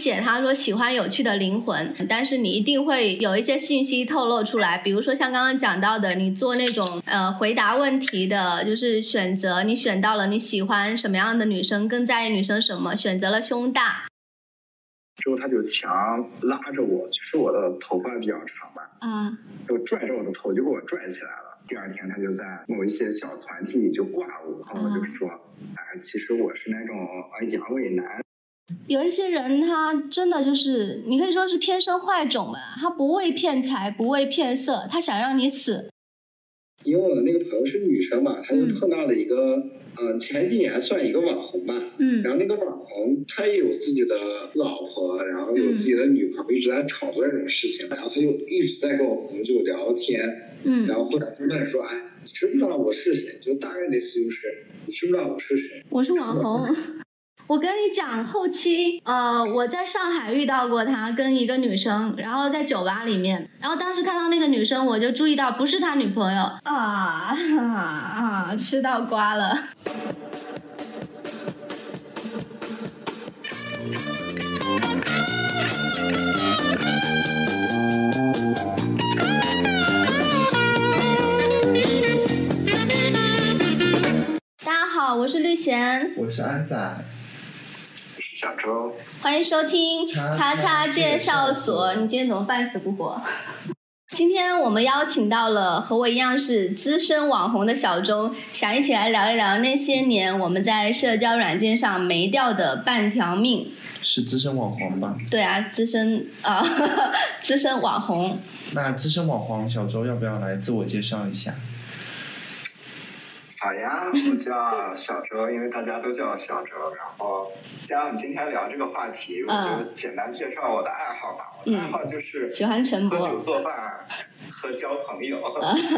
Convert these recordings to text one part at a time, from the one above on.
写他说喜欢有趣的灵魂，但是你一定会有一些信息透露出来，比如说像刚刚讲到的，你做那种呃回答问题的，就是选择你选到了你喜欢什么样的女生，更在意女生什么，选择了胸大。之后他就强拉着我，就是我的头发比较长嘛，啊，就拽着我的头就给我拽起来了。第二天他就在某一些小团体里就挂我，然后我就说，哎，其实我是那种啊阳痿男。有一些人他真的就是，你可以说是天生坏种吧，他不为骗财，不为骗色，他想让你死。因为我的那个朋友是女生嘛，她就嗯碰到了一个，呃，前几年算一个网红吧，嗯然后那个网红他也有自己的老婆，然后有自己的女朋友，一直在炒作这种事情，然后他就一直在跟我朋友就聊天，嗯然后后来就问说，哎，你知不知道我是谁？就大概的意思就是，你知不知道我是谁？我是网红。我跟你讲，后期呃，我在上海遇到过他，跟一个女生，然后在酒吧里面，然后当时看到那个女生，我就注意到不是他女朋友啊啊啊，吃到瓜了。大家好，我是绿贤，我是安仔，小周，欢迎收听叉叉叉介绍所。所你今天怎么半死不活？今天我们邀请到了和我一样是资深网红的小周，想一起来聊一聊那些年我们在社交软件上没掉的半条命。是资深网红吧？对啊，资深啊、资深网红。那资深网红小周要不要来自我介绍一下？好呀，我叫小周，因为大家都叫我小周。然后，既然我们今天聊这个话题，我就简单介绍我的爱好吧。我的爱好就是喜欢晨喝酒、播。做饭和交朋友，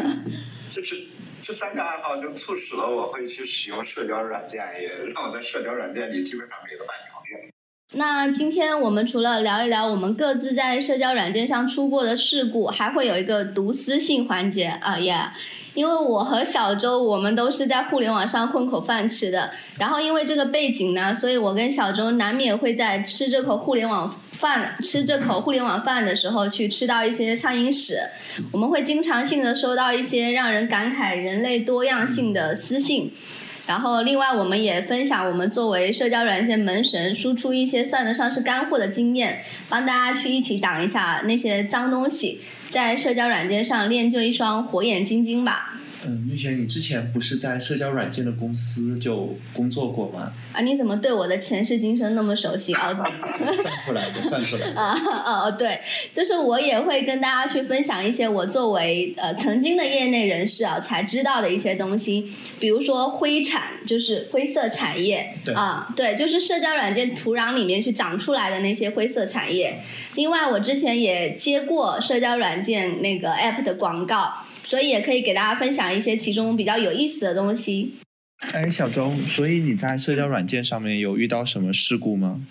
就是这三个爱好就促使了我会去使用社交软件，也让我在社交软件里基本上没了半条命。那今天我们除了聊一聊我们各自在社交软件上出过的事故，还会有一个读私信环节啊耶！因为我和小周我们都是在互联网上混口饭吃的，然后因为这个背景呢，所以我跟小周难免会在吃这口互联网饭、吃这口互联网饭的时候去吃到一些苍蝇屎。我们会经常性的收到一些让人感慨人类多样性的私信。然后，另外我们也分享我们作为社交软件门神，输出一些算得上是干货的经验，帮大家去一起挡一下那些脏东西，在社交软件上练就一双火眼金睛吧。嗯，玉璇，你之前不是在社交软件的公司就工作过吗？啊，你怎么对我的前世今生那么熟悉啊？算出来的，算出来的。啊 哦对，就是我也会跟大家去分享一些我作为呃曾经的业内人士啊才知道的一些东西，比如说灰产，就是灰色产业对啊，对，就是社交软件土壤里面去长出来的那些灰色产业。另外，我之前也接过社交软件那个 app 的广告，所以也可以给大家分享一些其中比较有意思的东西。哎，小周，所以你在社交软件上面有遇到什么事故吗？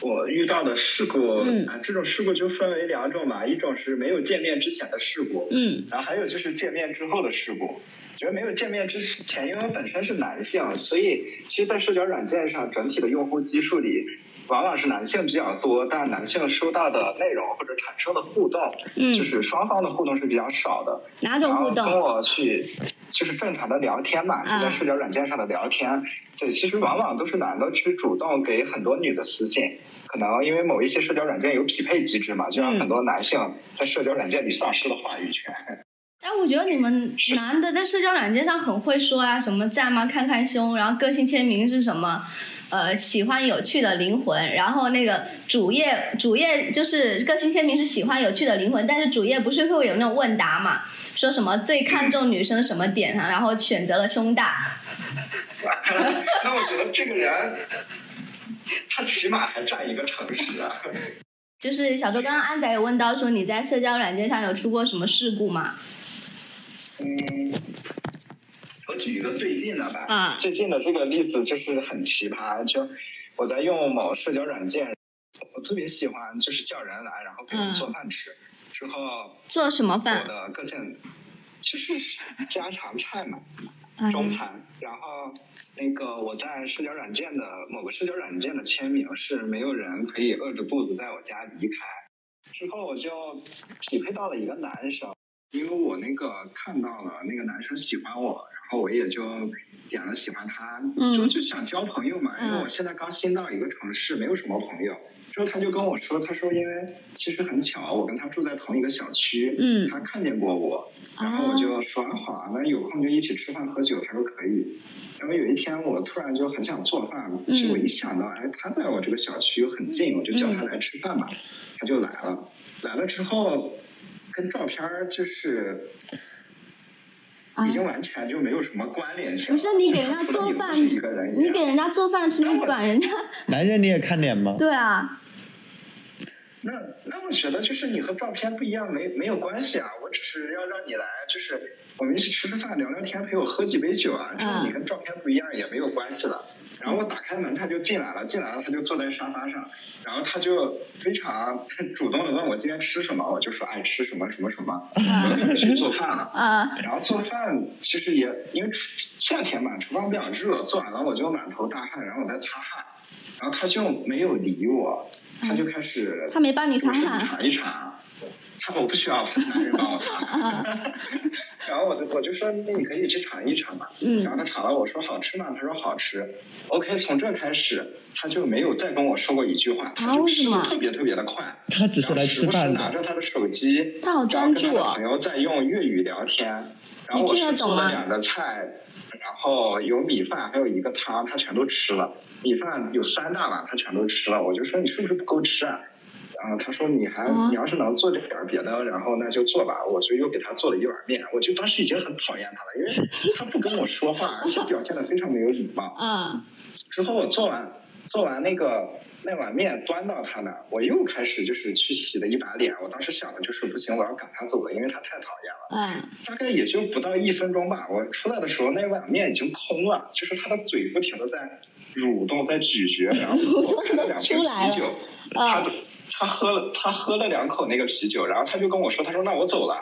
我遇到的事故，嗯啊，这种事故就分为两种吧，一种是没有见面之前的事故，嗯然后还有就是见面之后的事故。觉得没有见面之前，因为我本身是男性，所以其实，在社交软件上，整体的用户基数里，往往是男性比较多，但男性收到的内容或者产生的互动，嗯就，是双方的互动是比较少的。哪种互动跟动？我去，就是正常的聊天嘛，就在啊社交软件上的聊天。对，其实往往都是男的去主动给很多女的私信，可能因为某一些社交软件有匹配机制嘛，就让嗯很多男性在社交软件里丧失了话语权。但我觉得你们男的在社交软件上很会说啊，什么赞吗？看看胸，然后个性签名是什么？呃，喜欢有趣的灵魂，然后那个主页主页就是个性签名是喜欢有趣的灵魂，但是主页不是会有那种问答嘛，说什么最看重女生什么点啊，然后选择了胸大，那我觉得这个人，他起码还占一个城市啊。就是小周刚刚安仔有问到说你在社交软件上有出过什么事故吗？嗯，我举一个最近的吧。啊最近的这个例子就是很奇葩，就我在用某社交软件，我特别喜欢就是叫人来，然后给嗯我做饭吃。之后做什么饭我？的个性就是家常菜嘛，中餐，然后那个我在社交软件的某个社交软件的签名是没有人可以饿着肚子在我家离开。之后我就匹配到了一个男生，因为我那个看到了那个男生喜欢我，然后我也就点了喜欢他，就就想交朋友嘛。因为我现在刚新到一个城市，没有什么朋友。之后他就跟我说，他说因为其实很巧，我跟他住在同一个小区，嗯，他看见过我，然后我就说好啊，那有空就一起吃饭喝酒。他说可以。然后有一天我突然就很想做饭，就我一想到哎他在我这个小区又很近，我就叫他来吃饭吧，他就来了。来了之后，跟照片就是已经完全就没有什么关联性。不是你给人家 做饭，你给人家做饭吃你管人家？男人你也看脸吗？对啊。那那我觉得就是你和照片不一样，没没有关系啊。我只是要让你来，就是我们一起吃吃饭、聊聊天，陪我喝几杯酒啊。这你跟照片不一样也没有关系了。然后我打开门，他就进来了。进来了，他就坐在沙发上，然后他就非常 主动的问我今天吃什么。我就说爱吃什么什么什么。我就去做饭了。啊。然后做饭其实也因为夏天嘛，厨房比较热，做完了我就满头大汗，然后我在擦汗，然后他就没有理我。他就开始，他没帮你擦汗，尝一尝，他说我不需要男人帮我擦，然后我就我就说那你可以去尝一尝嘛，嗯。然后他尝了我说好吃吗？他说好吃，OK，从这开始他就没有再跟我说过一句话，他就吃的特别特别的快，他只是来吃饭拿着他的手机，他好专注啊，朋友在用粤语聊天，然后我是做了两个菜。然后有米饭，还有一个汤，他全都吃了。米饭有三大碗，他全都吃了。我就说你是不是不够吃啊？然后他说你还你要是能做点别的，然后那就做吧。我就又给他做了一碗面。我就当时已经很讨厌他了，因为他不跟我说话，而且表现的非常没有礼貌。嗯。之后我做完做完那个。那碗面端到他那，我又开始就是去洗了一把脸。我当时想的就是不行，我要赶他走了，因为他太讨厌了。嗯。大概也就不到一分钟吧，我出来的时候那碗面已经空了，就是他的嘴不停的在蠕动，在咀嚼，然后我开了两瓶啤酒，他他喝了他喝了两口那个啤酒，然后他就跟我说，他说那我走了。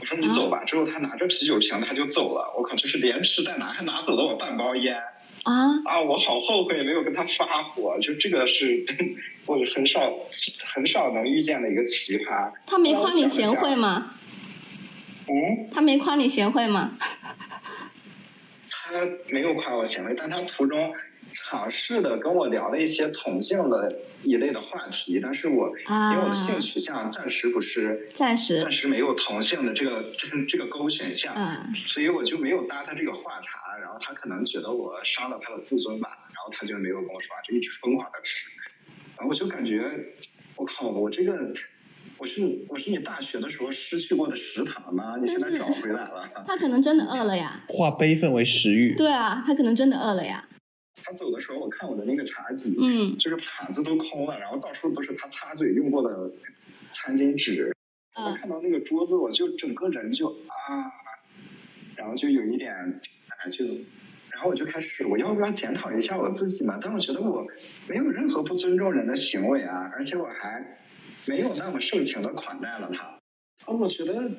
我说你走吧。之后他拿着啤酒瓶他就走了。我靠，就是连吃带拿，还拿走了我半包烟。啊啊！我好后悔没有跟他发火，就这个是我很少很少能遇见的一个奇葩。他没夸你贤惠吗？嗯？他没夸你贤惠吗？他没有夸我贤惠，但他途中尝试的跟我聊了一些同性的一类的话题，但是我因为我的性取向暂时不是暂时暂时没有同性的这个这这个勾选项，所以我就没有搭他这个话茬。然后他可能觉得我伤了他的自尊吧，然后他就没有跟我说话，就一直疯狂的吃。然后我就感觉，我靠，我这个，我是我是你大学的时候失去过的食堂吗？你现在找回来了。他可能真的饿了呀。化悲愤为食欲。对啊，他可能真的饿了呀。他走的时候，我看我的那个茶几，嗯，就是盘子都空了，然后到处都是他擦嘴用过的餐巾纸。我看到那个桌子，我就整个人就啊，然后就有一点。就，然后我就开始，我要不要检讨一下我自己嘛？但我觉得我没有任何不尊重人的行为啊，而且我还没有那么盛情的款待了他。啊，我觉得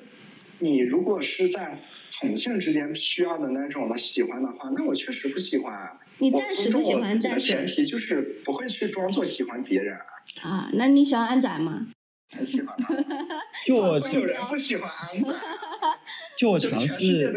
你如果是在同性之间需要的那种的喜欢的话，那我确实不喜欢。你暂时不喜欢，暂时。前提就是不会去装作喜欢别人啊。啊，那你喜欢安仔吗？很喜欢吗？就我有人不喜欢安仔。就我尝试，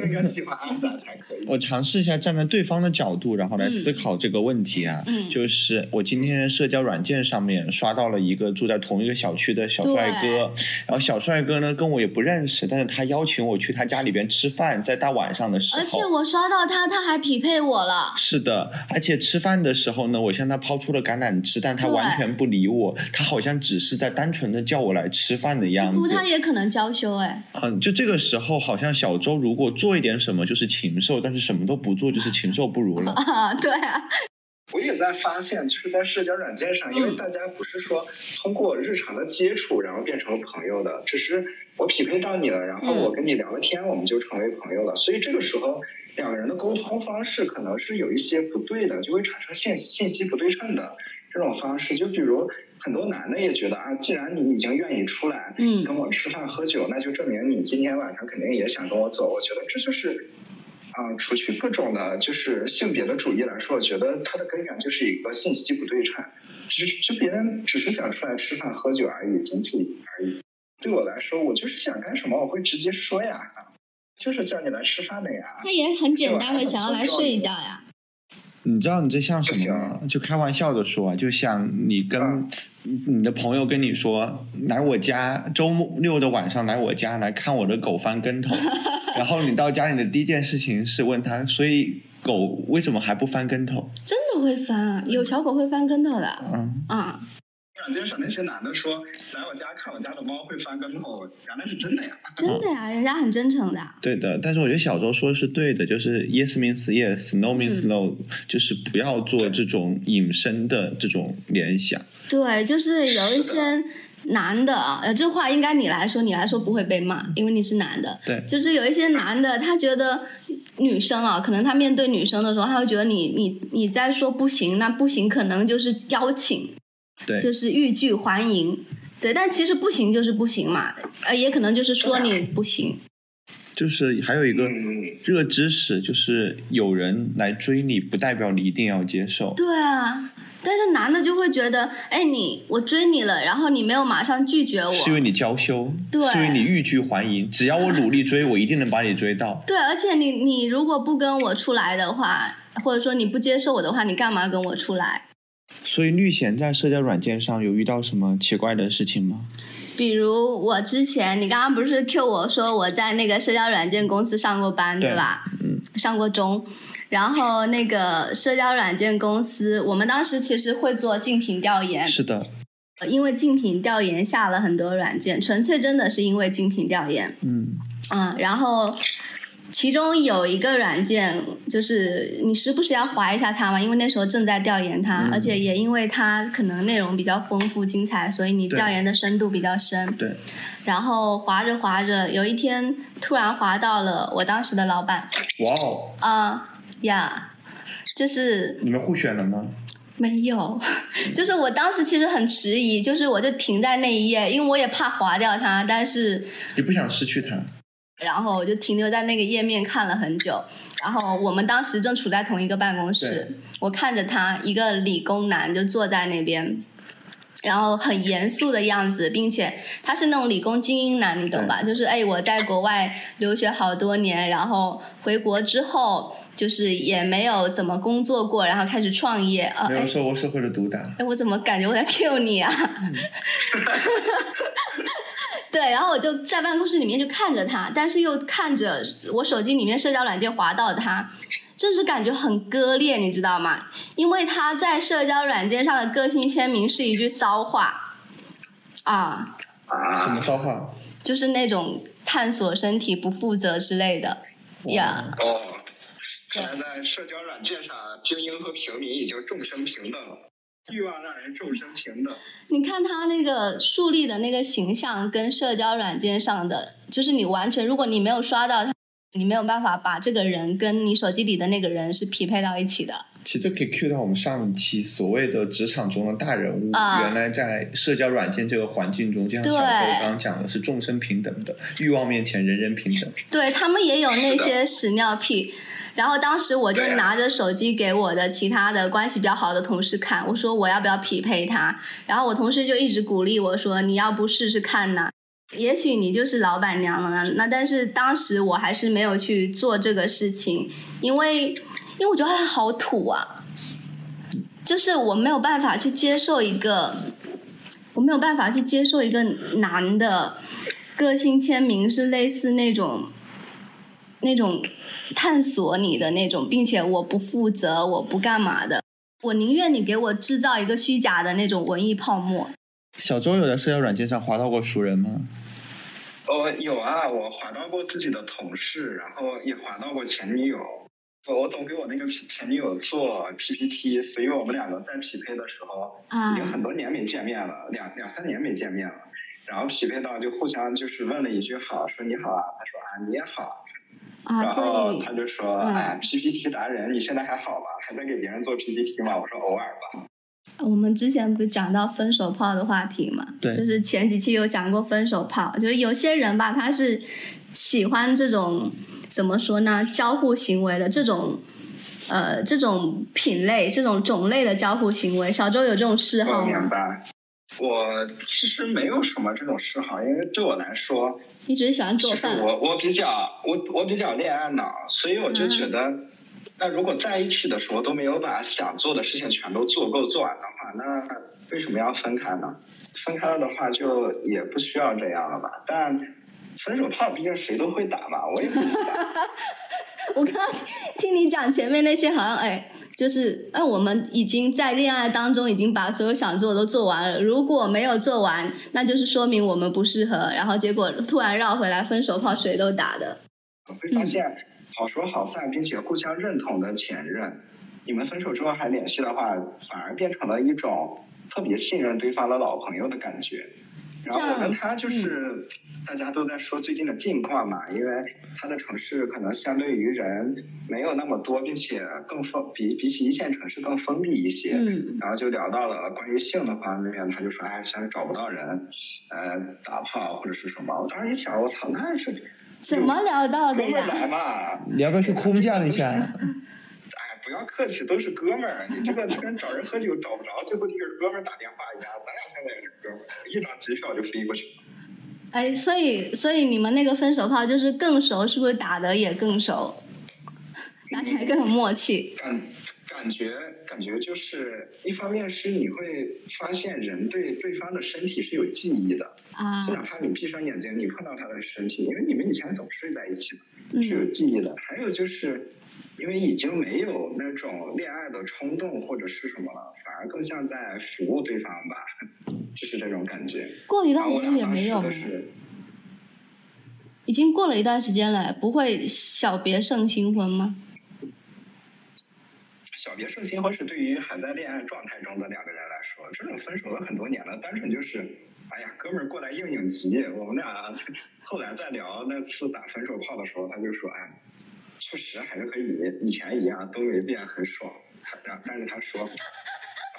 我尝试一下站在对方的角度，然后来思考这个问题啊。嗯，就是我今天社交软件上面刷到了一个住在同一个小区的小帅哥，然后小帅哥呢跟我也不认识，但是他邀请我去他家里边吃饭，在大晚上的时候。而且我刷到他，他还匹配我了。是的，而且吃饭的时候呢，我向他抛出了橄榄枝，但他完全不理我，他好像只是在单纯的叫我来吃饭的样子。不，他也可能娇羞哎。嗯，就这个时候好像。像小周如果做一点什么就是禽兽，但是什么都不做就是禽兽不如了。啊，对啊。我也在发现，就是在社交软件上，因为大家不是说通过日常的接触然后变成了朋友的，只是我匹配到你了，然后我跟你聊了天，我们就成为朋友了。所以这个时候两个人的沟通方式可能是有一些不对的，就会产生信信息不对称的这种方式。就比如。很多男的也觉得啊，既然你已经愿意出来跟我吃饭喝酒，那就证明你今天晚上肯定也想跟我走。我觉得这就是啊、除去各种的，就是性别的主义来说，我觉得它的根源就是一个信息不对称，只是就别人只是想出来吃饭喝酒而已，仅此而已。对我来说，我就是想干什么，我会直接说呀，就是叫你来吃饭的呀。他也很简单的想要来睡一觉呀。你知道你这像什么吗？就开玩笑的说啊，就像你跟嗯你的朋友跟你说，来我家周六的晚上来我家来看我的狗翻跟头，然后你到家里的第一件事情是问他，所以狗为什么还不翻跟头？真的会翻啊，有小狗会翻跟头的嗯，啊。软件上那些男的说来我家看我家的猫会翻跟头，原来是真的呀。真的呀，人家很真诚的。对的。但是我觉得小周说的是对的，就是 yes means yes，no means 嗯 no，、就是不要做这种引申的这种联想。对，就是有一些男的啊，呃，这话应该你来说，你来说不会被骂，因为你是男的。对就是有一些男的，他觉得女生啊，可能他面对女生的时候，他会觉得你你你在说不行，那不行可能就是邀请，对，就是欲拒还迎。对，但其实不行就是不行嘛，呃，也可能就是说你不行。就是还有一个嗯热知识，就是有人来追你，不代表你一定要接受。对啊，但是男的就会觉得，哎，你我追你了，然后你没有马上拒绝我，是因为你娇羞，对是因为你欲拒还迎。只要我努力追，我一定能把你追到。对，而且你你如果不跟我出来的话，或者说你不接受我的话，你干嘛跟我出来？所以绿贤在社交软件上有遇到什么奇怪的事情吗？比如我之前，你刚刚不是 Q 我说我在那个社交软件公司上过班，对对吧？嗯，上过钟。然后那个社交软件公司，我们当时其实会做竞品调研，是的，因为竞品调研下了很多软件，纯粹真的是因为竞品调研。嗯，嗯，然后其中有一个软件，就是你时不时要划一下它嘛，因为那时候正在调研它，嗯而且也因为它可能内容比较丰富精彩，所以你调研的深度比较深。对，然后划着划着，有一天突然划到了我当时的老板，哇哦，啊、呀，就是你们互选了吗？没有，就是我当时其实很迟疑，就是我就停在那一页，因为我也怕划掉它，但是你不想失去他？然后我就停留在那个页面看了很久。然后我们当时正处在同一个办公室，我看着他一个理工男就坐在那边，然后很严肃的样子，并且他是那种理工精英男，你懂吧？就是哎，我在国外留学好多年，然后回国之后就是也没有怎么工作过，然后开始创业啊。哎受过社会的毒打。哎，我怎么感觉我在 Q 你啊？对，然后我就在办公室里面就看着他，但是又看着我手机里面社交软件滑到他，就是感觉很割裂，你知道吗？因为他在社交软件上的个性签名是一句骚话，啊，什么啊，骚话？就是那种探索身体不负责之类的呀。哦，看来在社交软件上，精英和平民已经众生平等了，欲望让人众生平等。你看他那个树立的那个形象，跟社交软件上的，就是你完全，如果你没有刷到他，你没有办法把这个人跟你手机里的那个人是匹配到一起的。其实这可以 cue 到我们上一期所谓的职场中的大人物，啊原来在社交软件这个环境中，就像对小周刚刚讲的是众生平等的，欲望面前人人平等。对他们也有那些屎尿屁。然后当时我就拿着手机给我的其他的关系比较好的同事看，我说我要不要匹配他？然后我同事就一直鼓励我说你要不试试看呢？也许你就是老板娘了呢。那但是当时我还是没有去做这个事情，因为因为我觉得他好土啊，就是我没有办法去接受一个，我没有办法去接受一个男的个性签名是类似那种那种探索你的那种，并且我不负责，我不干嘛的，我宁愿你给我制造一个虚假的那种文艺泡沫。小周有在社交软件上划到过熟人吗？哦，有啊，我划到过自己的同事，然后也划到过前女友。我我总给我那个前女友做 PPT，所以我们两个在匹配的时候，啊已经很多年没见面了，两两三年没见面了。然后匹配到就互相就是问了一句好，说你好啊，他说啊你也好，啊，然后他就说嗯哎 PPT 达人，你现在还好吗？还在给别人做 PPT 吗？我说偶尔吧。我们之前不是讲到分手炮的话题嘛？对就是前几期有讲过分手炮，就是有些人吧，他是喜欢这种怎么说呢？交互行为的这种，呃，这种品类、这种种类的交互行为，小周有这种嗜好我明吗？白。我其实没有什么这种嗜好，因为对我来说，你只是喜欢做饭。我我比较我我比较恋爱脑，所以我就觉得，那如果在一起的时候都没有把想做的事情全都做够做完的话，那为什么要分开呢？分开了的话，就也不需要这样了吧？但分手炮毕竟谁都会打嘛，我也不会打。我刚刚听你讲前面那些，好像哎，就是哎，我们已经在恋爱当中已经把所有想做的都做完了，如果没有做完，那就是说明我们不适合，然后结果突然绕回来，分手炮谁都打的。会发现好说好散，并且互相认同的前任，你们分手之后还联系的话，反而变成了一种特别信任对方的老朋友的感觉。然后我跟他就是大家都在说最近的近况嘛，因为他的城市可能相对于人没有那么多，并且更封比比起一线城市更封闭一些。嗯然后就聊到了关于性的方面，他就说哎，现在找不到人，呃，打炮或者是什么。我当时一想，我操，那是怎么聊到的哥们来呀？嘛。你要不要去空降一下？哎，不要客气，都是哥们儿。你这个就跟找人喝酒找不着，最后就是哥们儿打电话一样，咱俩现在也是哥们儿，一张机票就飞过去。哎，所以所以你们那个分手炮就是更熟，是不是打得也更熟？打起来更有默契。感感觉感觉就是，一方面是你会发现人对对方的身体是有记忆的，啊就，哪怕你闭上眼睛，你碰到他的身体，因为你们以前总睡在一起嘛，是有嗯记忆的。还有就是，因为已经没有那种恋爱的冲动或者是什么了，反而更像在服务对方吧，就是这种感觉。过了一段时间也没有吗？的是，已经过了一段时间了，不会小别胜新婚吗？小别胜新婚是对于还在恋爱状态中的两个人来说，这种分手了很多年了，单纯就是，哎呀，哥们儿过来应应急。我们俩 后来再聊那次打分手炮的时候，他就说，哎，确实还是和以以前一样，都没变，很爽。但但是他说，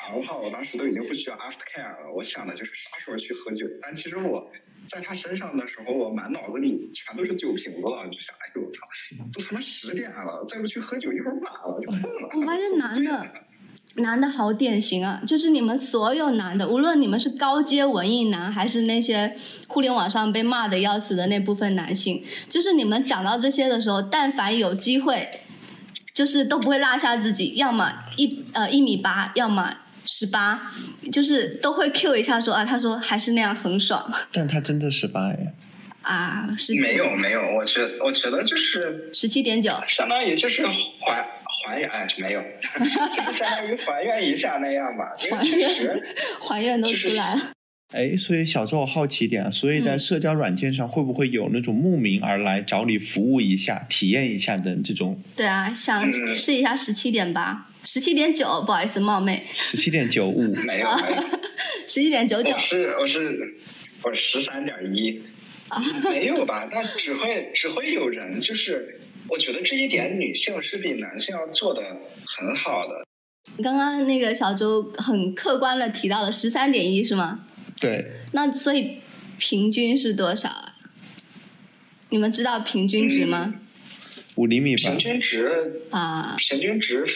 打完炮我当时都已经不需要 after care 了，我想的就是啥时候去喝酒。但其实我在他身上的时候，我满脑子里全都是酒瓶子了，就想，哎呦我操，都他妈十点了，再不去喝酒一会儿晚了就困了。我发现男的 男的好典型啊，就是你们所有男的，无论你们是高阶文艺男，还是那些互联网上被骂的要死的那部分男性，就是你们讲到这些的时候，但凡有机会，就是都不会落下自己，要么一呃一米八，要么十八，就是都会 Q 一下说啊，他说还是那样很爽。但他真的十八哎，啊，十几没有没有，我觉我觉得就是十七点九，相当于就是还还原，哎，没有，就是相当于还原一下那样吧，因为确实还原都出来了。哎，所以小周我好奇一点啊，所以在嗯。社交软件上会不会有那种慕名而来找你服务一下、体验一下的这种对啊，想嗯。试一下十七点八，十七点九，不好意思冒昧，十七点九五？没 有没有，十七点九九我是我是我十三点一，啊，没有吧？但只会只会有人就是。我觉得这一点女性是比男性要做的很好的，刚刚那个小周很客观的提到了十三点一是吗？对，那所以平均是多少啊？你们知道平均值吗？五厘米吧平。均值啊，平均值大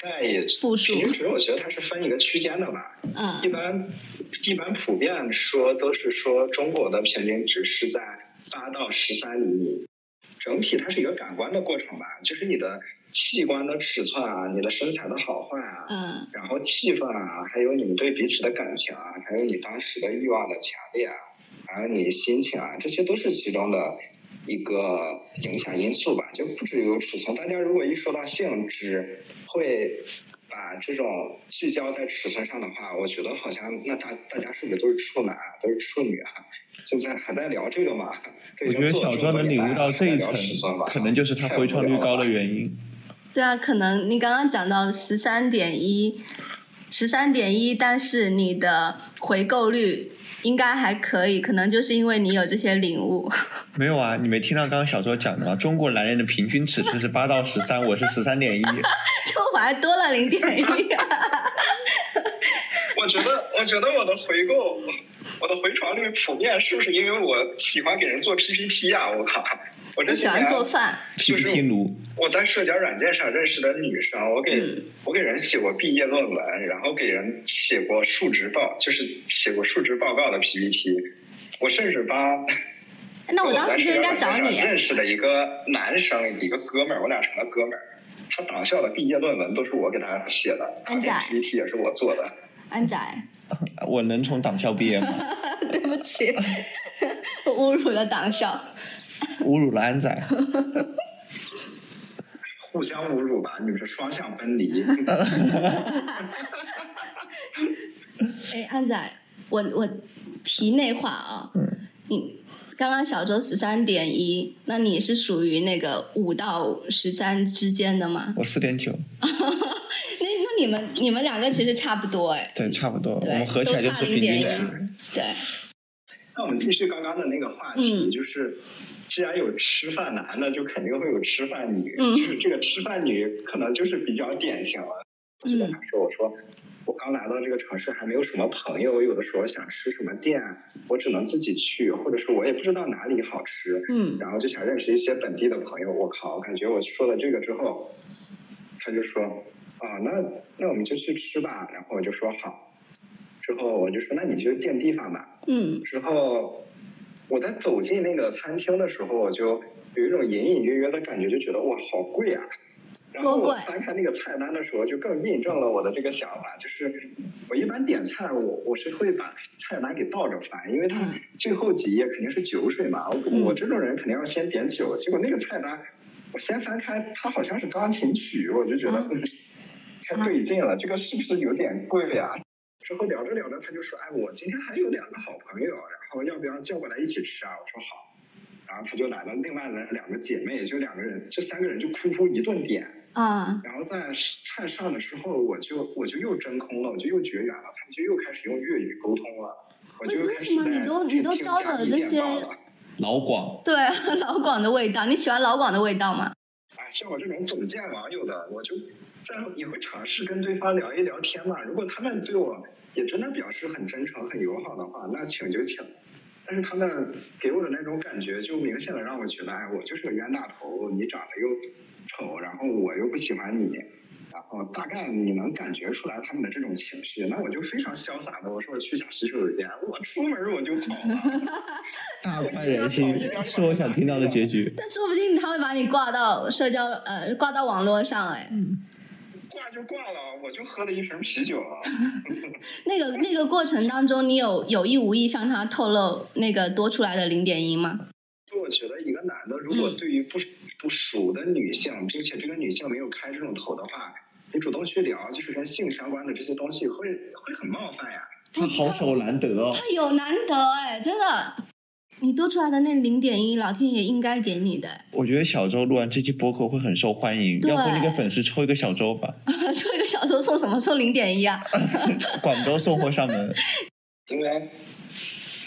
概也平均值我觉得它是分一个区间的吧。嗯一嗯般一般普遍说都是说中国的平均值是在八到十三厘米。整体它是一个感官的过程吧，就是你的器官的尺寸啊，你的身材的好坏啊，嗯然后气氛啊，还有你们对彼此的感情啊，还有你当时的欲望的强烈啊，还有你心情啊，这些都是其中的一个影响因素吧，就不止有尺寸。大家如果一说到性，质会把这种聚焦在尺寸上的话，我觉得好像那大大家是不是都是处男啊，都是处女啊？就在还在聊这个嘛？我觉得小庄能领悟到这一层，可能就是他回传率高的原因。对啊，可能你刚刚讲到十三点一，十三点一，但是你的回购率应该还可以，可能就是因为你有这些领悟。没有啊，你没听到刚刚小周讲的吗？中国男人的平均尺寸是 八到十三，我是十三点一。就我还多了零点一。我觉得，我觉得我的回购，我的回传率普遍是不是因为我喜欢给人做 PPT 啊？我靠，我这喜欢做饭。就是。我在社交软件上认识的女生，我给、嗯我给人写过毕业论文，然后给人写过述职报，就是写过述职报告的 PPT。我甚至把那我当时就应该找你。认识的一个男生，一个哥们儿，我俩成了哥们儿。他党校的毕业论文都是我给他写的，安仔 PPT 也是我做的。安仔，我能从党校毕业吗？对不起，我侮辱了党校。侮辱了安仔。互相侮辱吧，你们是双向分离。哎，安仔，我我题内话啊，嗯你刚刚小周十三点一，那你是属于那个五到十三之间的吗？我四点九，那那你们你们两个其实差不多哎，对，差不多，我们合起来就是平均值都差0.1。对，那我们继续刚刚的那个话题，嗯就是既然有吃饭男的，就肯定会有吃饭女。嗯就是这个吃饭女可能就是比较典型了。我就跟他说，我说我刚来到这个城市，还没有什么朋友，我有的时候想吃什么店，我只能自己去，或者是我也不知道哪里好吃。嗯然后就想认识一些本地的朋友。我靠，我感觉我说了这个之后，他就说啊，那那我们就去吃吧。然后我就说好。之后我就说，那你就定地方吧。嗯之后我在走进那个餐厅的时候，我就有一种隐隐约约的感觉，就觉得哇，好贵啊。然后我翻开那个菜单的时候，就更印证了我的这个想法，就是我一般点菜，我我是会把菜单给倒着翻，因为它嗯。最后几页肯定是酒水嘛，我嗯。我这种人肯定要先点酒，结果那个菜单我先翻开，它好像是钢琴曲，我就觉得、太对劲了，这个是不是有点贵呀、之后聊着聊着，他就说：“哎，我今天还有两个好朋友，然后要不要叫过来一起吃啊？”我说好。然后他就来了另外的两个姐妹，就两个人，这三个人就哭哭一顿点。啊然后在菜上的时候，我就我就又真空了，我就又绝缘了，他们就又开始用粤语沟通了。我就为为开始在什么你都你都听招惹嘉宾这些老广，对 老广的味道，你喜欢老广的味道吗？哎，像我这种总见网友的，我就这样也会尝试跟对方聊一聊天嘛。如果他们对我也真的表示很真诚、很友好的话，那请就请。但是他们给我的那种感觉，就明显的让我觉得，哎，我就是个冤大头，你长得又丑，然后我又不喜欢你，然后大概你能感觉出来他们的这种情绪，那我就非常潇洒的，我说我去下洗手间，我出门我就跑了。大快人心，是我想听到的结局。但说不定他会把你挂到社交呃挂到网络上哎。挂就挂了，我就喝了一瓶啤酒。那个那个过程当中，你有有意无意向他透露那个多出来的零点一吗？就我觉得一个男的如果嗯对于不不熟的女性，并且这个女性没有开这种头的话，你主动去聊，就是跟性相关的这些东西，会会很冒犯呀。他好手难得哦。他有难得哎，真的，你多出来的那零点一，老天爷应该给你的。我觉得小周录完这期播客会很受欢迎，要不那个粉丝抽一个小周吧，抽一个小周送什么？送零点一啊？广州送货上门。因为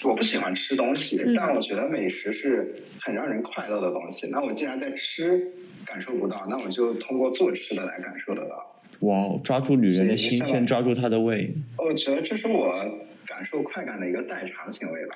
我不喜欢吃东西，嗯但我觉得美食是很让人快乐的东西。那我既然在吃感受不到，那我就通过做吃的来感受得到。哇哦，抓住女人的心，先抓住她的胃。我觉得这是我感受快感的一个代偿行为吧。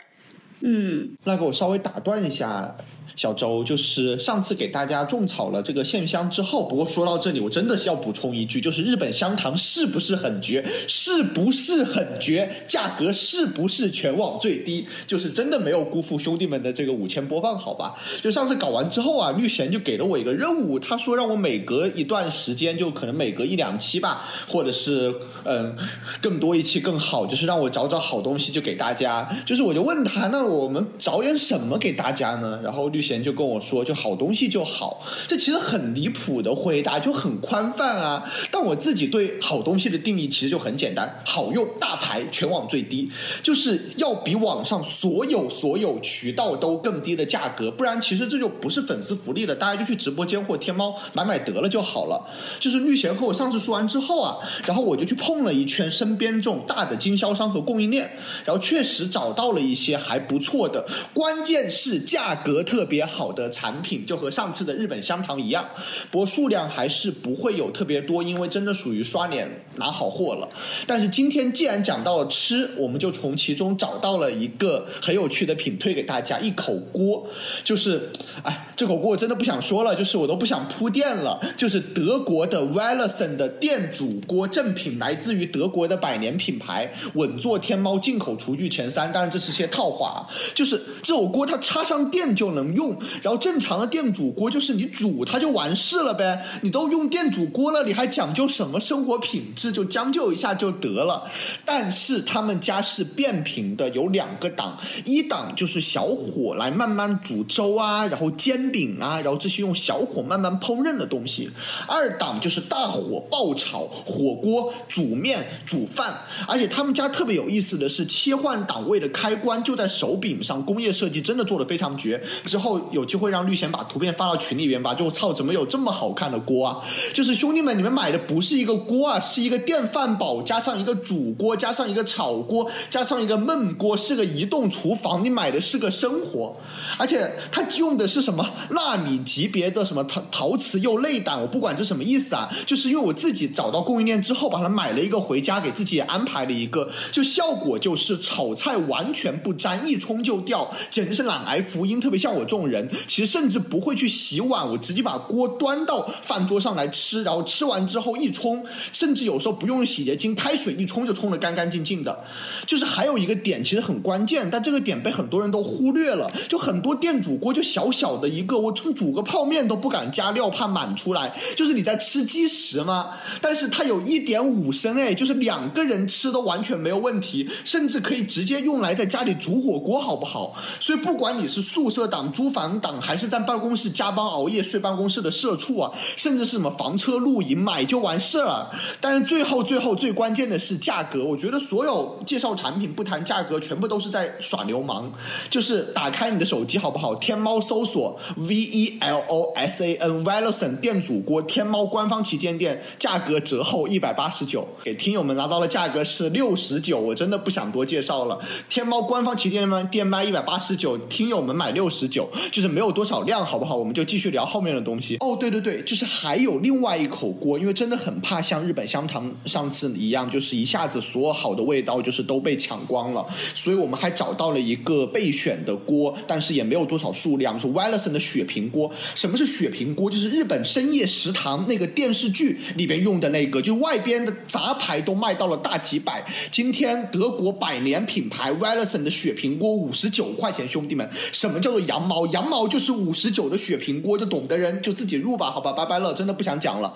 嗯那个我稍微打断一下，小周，就是上次给大家种草了这个线香之后，不过说到这里，我真的是要补充一句，就是日本香糖是不是很绝？是不是很绝？价格是不是全网最低？就是真的没有辜负兄弟们的这个五千播放，好吧？就上次搞完之后啊，绿贤就给了我一个任务，他说让我每隔一段时间，就可能每隔一两期吧，或者是嗯更多一期更好，就是让我找找好东西就给大家。就是我就问他，那我们找点什么给大家呢？然后绿贤就跟我说，就好东西就好。这其实很离谱的回答，就很宽泛啊。但我自己对好东西的定义其实就很简单：好用、大牌、全网最低，就是要比网上所有所有渠道都更低的价格，不然其实这就不是粉丝福利了，大家就去直播间或天猫买买得了就好了。就是绿贤和我上次说完之后啊，然后我就去碰了一圈身边这种大的经销商和供应链，然后确实找到了一些还不不错的，关键是价格特别好的产品，就和上次的日本香糖一样。不过数量还是不会有特别多，因为真的属于刷脸拿好货了。但是今天既然讲到了吃，我们就从其中找到了一个很有趣的品推给大家，一口锅，就是，哎，这口锅我真的不想说了，就是我都不想铺垫了，就是德国的 w e l l e s o n 的电煮锅正品，来自于德国的百年品牌，稳坐天猫进口厨具前三。当然这是些套话啊，就是这口锅它插上电就能用，然后正常的电煮锅就是你煮它就完事了呗，你都用电煮锅了，你还讲究什么生活品质？就将就一下就得了。但是他们家是变频的，有两个档，一档就是小火来慢慢煮粥啊，然后煎饼啊，然后这些用小火慢慢烹饪的东西；二档就是大火爆炒火锅、煮面、煮饭。而且他们家特别有意思的是，切换档位的开关就在手柄上，工业设计真的做的非常绝。之后有机会让绿贤把图片发到群里边吧，就操，怎么有这么好看的锅啊？就是兄弟们，你们买的不是一个锅啊，是一个电饭煲加上一个煮锅，加上一个炒锅，加上一个焖锅，是个移动厨房。你买的是个生活，而且它用的是什么纳米级别的什么陶陶瓷釉内胆，我不管这什么意思啊，就是因为我自己找到供应链之后，把它买了一个回家，给自己也安排了一个，就效果就是炒菜完全不粘，一冲就掉，简直是懒癌福音。特别像我这种人，其实甚至不会去洗碗，我直接把锅端到饭桌上来吃，然后吃完之后一冲，甚至有时候不用洗洁精，开水一冲就冲得干干净净的。就是还有一个点其实很关键，但这个点被很多人都忽略了。就很多电煮锅就小小的一个，我从煮个泡面都不敢加料，怕满出来。就是你在吃鸡食吗？但是它有一点五升，哎，就是两个人吃都完全没有问题，甚至可以直接用来在家里煮火锅，好不好？所以不管你是宿舍党、租房党，还是在办公室加班熬夜睡办公室的社畜啊，甚至是什么房车露营，买就完事了。但是最后最后最关键的是价格，我觉得所有介绍产品不谈价格，全部都是在耍流氓。就是打开你的手机好不好？天猫搜索 V E L O S A N v e l o s o n 电煮锅，天猫官方旗舰店，价格折后一百八十九，给听友们拿到的价格是六十九，我真的不想多介绍了。天猫官方旗舰店店卖一百八十九，听友们买六十九，就是没有多少量，好不好？我们就继续聊后面的东西。哦，对对对，就是还有另外一口锅，因为真的很怕像日本香肠上次一样，就是一下子所有好的味道就是都被抢光了，所以我们还找到了一个备选的锅，但是也没有多少数量，是 w e l l s o n 的雪平锅。什么是雪平锅？就是日本深夜食堂那个电视剧里边用的那个，就外边的杂牌都卖到了大几百。今天德国百年品牌 w e l l s o n 的雪平锅五十九块钱，兄弟们，什么叫做羊毛？羊毛就是五十九的雪平锅，就懂的人就自己入吧，好吧，拜拜了，真的不想讲了。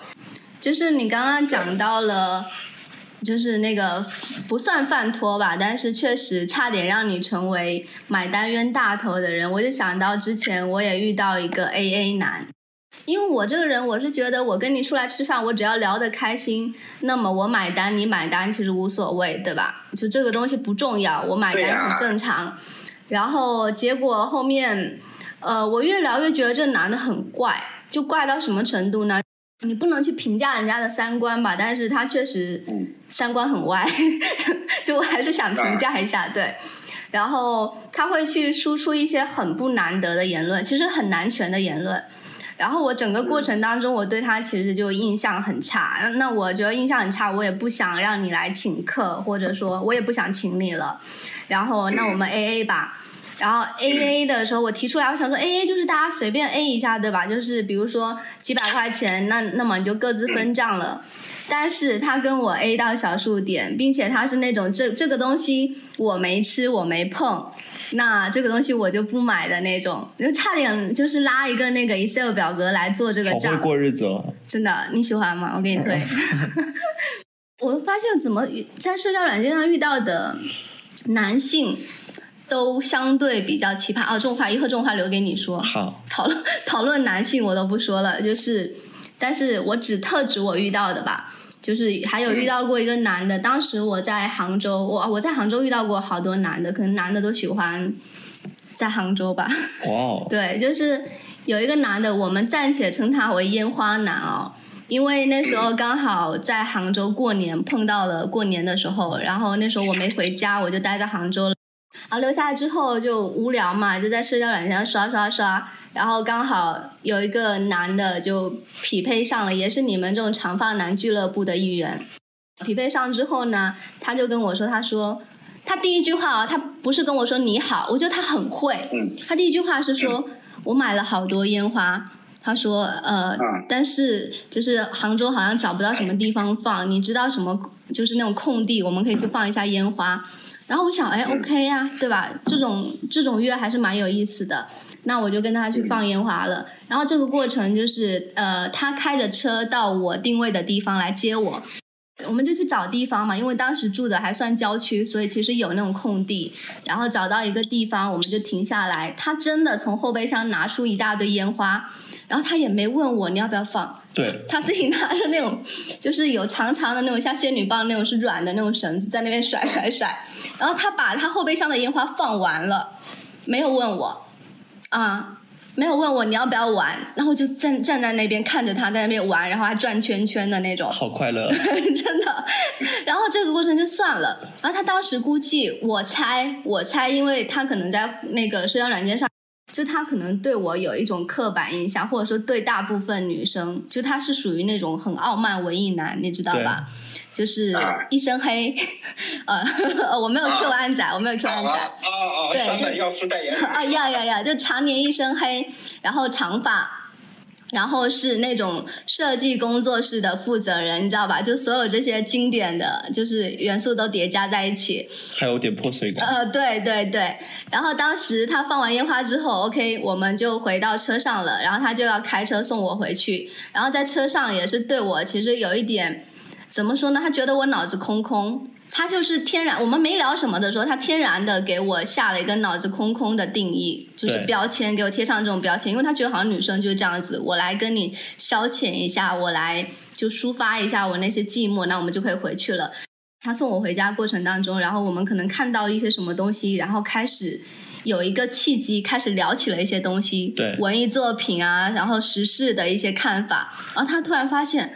就是你刚刚讲到了，就是那个不算饭托吧，但是确实差点让你成为买单冤大头的人。我就想到之前我也遇到一个 A A 男，因为我这个人我是觉得我跟你出来吃饭，我只要聊得开心，那么我买单你买单其实无所谓，对吧？就这个东西不重要，我买单很正常。然后结果后面，呃，我越聊越觉得这男的很怪，就怪到什么程度呢？你不能去评价人家的三观吧，但是他确实嗯三观很歪，就我还是想评价一下，对。然后他会去输出一些很不难得的言论，其实很难全的言论。然后我整个过程当中，我对他其实就印象很差。那那我觉得印象很差，我也不想让你来请客，或者说我也不想请你了。然后那我们 A A 吧。然后 A A 的时候，我提出来，我想说 A A 就是大家随便 A 一下，对吧？就是比如说几百块钱，那那么你就各自分 账了。但是他跟我 A 到小数点，并且他是那种这这个东西我没吃我没碰，那这个东西我就不买的那种，就差点就是拉一个那个 Excel 表格来做这个好会账。过日子哦。真的，你喜欢吗？我给你推。我发现怎么遇在社交软件上遇到的男性都相对比较奇葩哦。这种话以后这种话留给你说。好，讨论讨论男性我都不说了，就是，但是我只特指我遇到的吧。就是还有遇到过一个男的，当时我在杭州，我我在杭州遇到过好多男的，可能男的都喜欢在杭州吧。哇哦，对，就是有一个男的，我们暂且称他为烟花男哦，因为那时候刚好在杭州过年碰到了过年的时候，然后那时候我没回家，我就待在杭州了。然后留下来之后就无聊嘛，就在社交软件上刷刷刷，然后刚好有一个男的就匹配上了，也是你们这种长发男俱乐部的一员。匹配上之后呢，他就跟我说，他说他第一句话啊，他不是跟我说你好，我觉得他很会。嗯他第一句话是说，我买了好多烟花。他说，呃，嗯但是就是杭州好像找不到什么地方放，你知道什么就是那种空地，我们可以去放一下烟花。然后我想，哎，OK 呀、对吧？这种这种约还是蛮有意思的。那我就跟他去放烟花了。然后这个过程就是，呃，他开着车到我定位的地方来接我。我们就去找地方嘛，因为当时住的还算郊区，所以其实有那种空地。然后找到一个地方，我们就停下来。他真的从后备箱拿出一大堆烟花，然后他也没问我你要不要放，对，他自己拿着那种，就是有长长的那种像仙女棒那种是软的那种绳子，在那边甩甩甩。然后他把他后备箱的烟花放完了，没有问我，啊，没有问我你要不要玩，然后就站站在那边看着他在那边玩，然后还转圈圈的那种。好快乐。真的。然后这个过程就算了。然后他当时估计，我猜，我猜，因为他可能在那个社交软件上，就他可能对我有一种刻板印象，或者说对大部分女生，就他是属于那种很傲慢文艺男，你知道吧？就是啊一身黑，呃，我没有 Q 啊安仔，我没有 Q 安仔。啊！对就山本耀司代言啊呀呀呀！就常年一身黑，然后长发，然后是那种设计工作室的负责人，你知道吧？就所有这些经典的就是元素都叠加在一起。还有点破碎感。呃，对对对。然后当时他放完烟花之后，OK，我们就回到车上了，然后他就要开车送我回去。然后在车上也是对我其实有一点怎么说呢？他觉得我脑子空空。他就是天然，我们没聊什么的时候，他天然的给我下了一个脑子空空的定义，就是标签，给我贴上这种标签，因为他觉得好像女生就是这样子，我来跟你消遣一下，我来就抒发一下我那些寂寞，那我们就可以回去了。他送我回家过程当中，然后我们可能看到一些什么东西，然后开始有一个契机，开始聊起了一些东西，对文艺作品啊，然后时事的一些看法。然后他突然发现，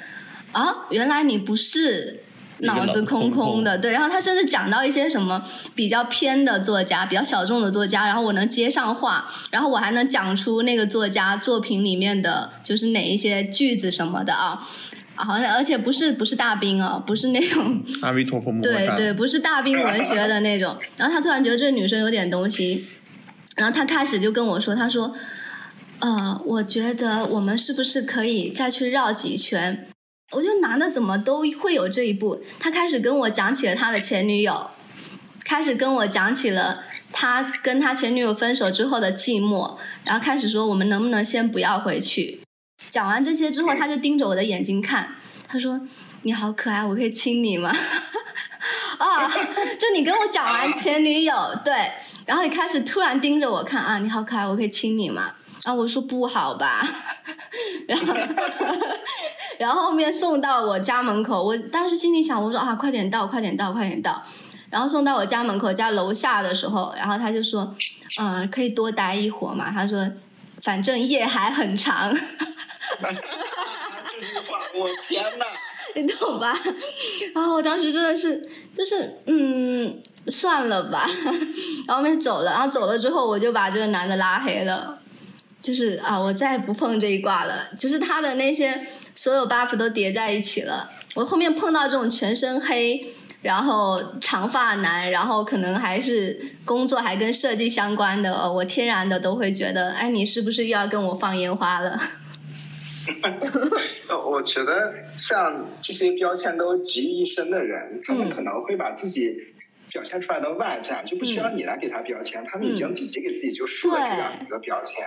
啊，原来你不是脑子空空的，对。然后他甚至讲到一些什么比较偏的作家，比较小众的作家，然后我能接上话，然后我还能讲出那个作家作品里面的就是哪一些句子什么的啊。啊好像而且不是不是大兵啊，不是那种 阿弥陀佛。对对，不是大兵文学的那种。然后他突然觉得这个女生有点东西，然后他开始就跟我说，他说，呃，我觉得我们是不是可以再去绕几圈？我觉得男的怎么都会有这一步。他开始跟我讲起了他的前女友，开始跟我讲起了他跟他前女友分手之后的寂寞，然后开始说我们能不能先不要回去。讲完这些之后，他就盯着我的眼睛看，他说：“你好可爱，我可以亲你吗？”啊，就你跟我讲完前女友，对，然后你开始突然盯着我看啊，你好可爱，我可以亲你吗？啊，我说不好吧，然后 然后后面送到我家门口，我当时心里想，我说啊，快点到，快点到，快点到。然后送到我家门口家楼下的时候，然后他就说，嗯、可以多待一会儿嘛。他说，反正夜还很长，哈哈哈，我天哪！你懂吧？然后我当时真的是，就是嗯，算了吧，然后面走了，然后走了之后，我就把这个男的拉黑了，就是啊，我再也不碰这一卦了，就是他的那些所有 buff 都叠在一起了，我后面碰到这种全身黑。然后长发男，然后可能还是工作还跟设计相关的，哦我天然的都会觉得，哎，你是不是又要跟我放烟花了？呃我觉得像这些标签都集于一身的人，他们嗯可能会把自己表现出来的外在就不需要你来给他标签，他们已经自己给自己就树了这样一个标签。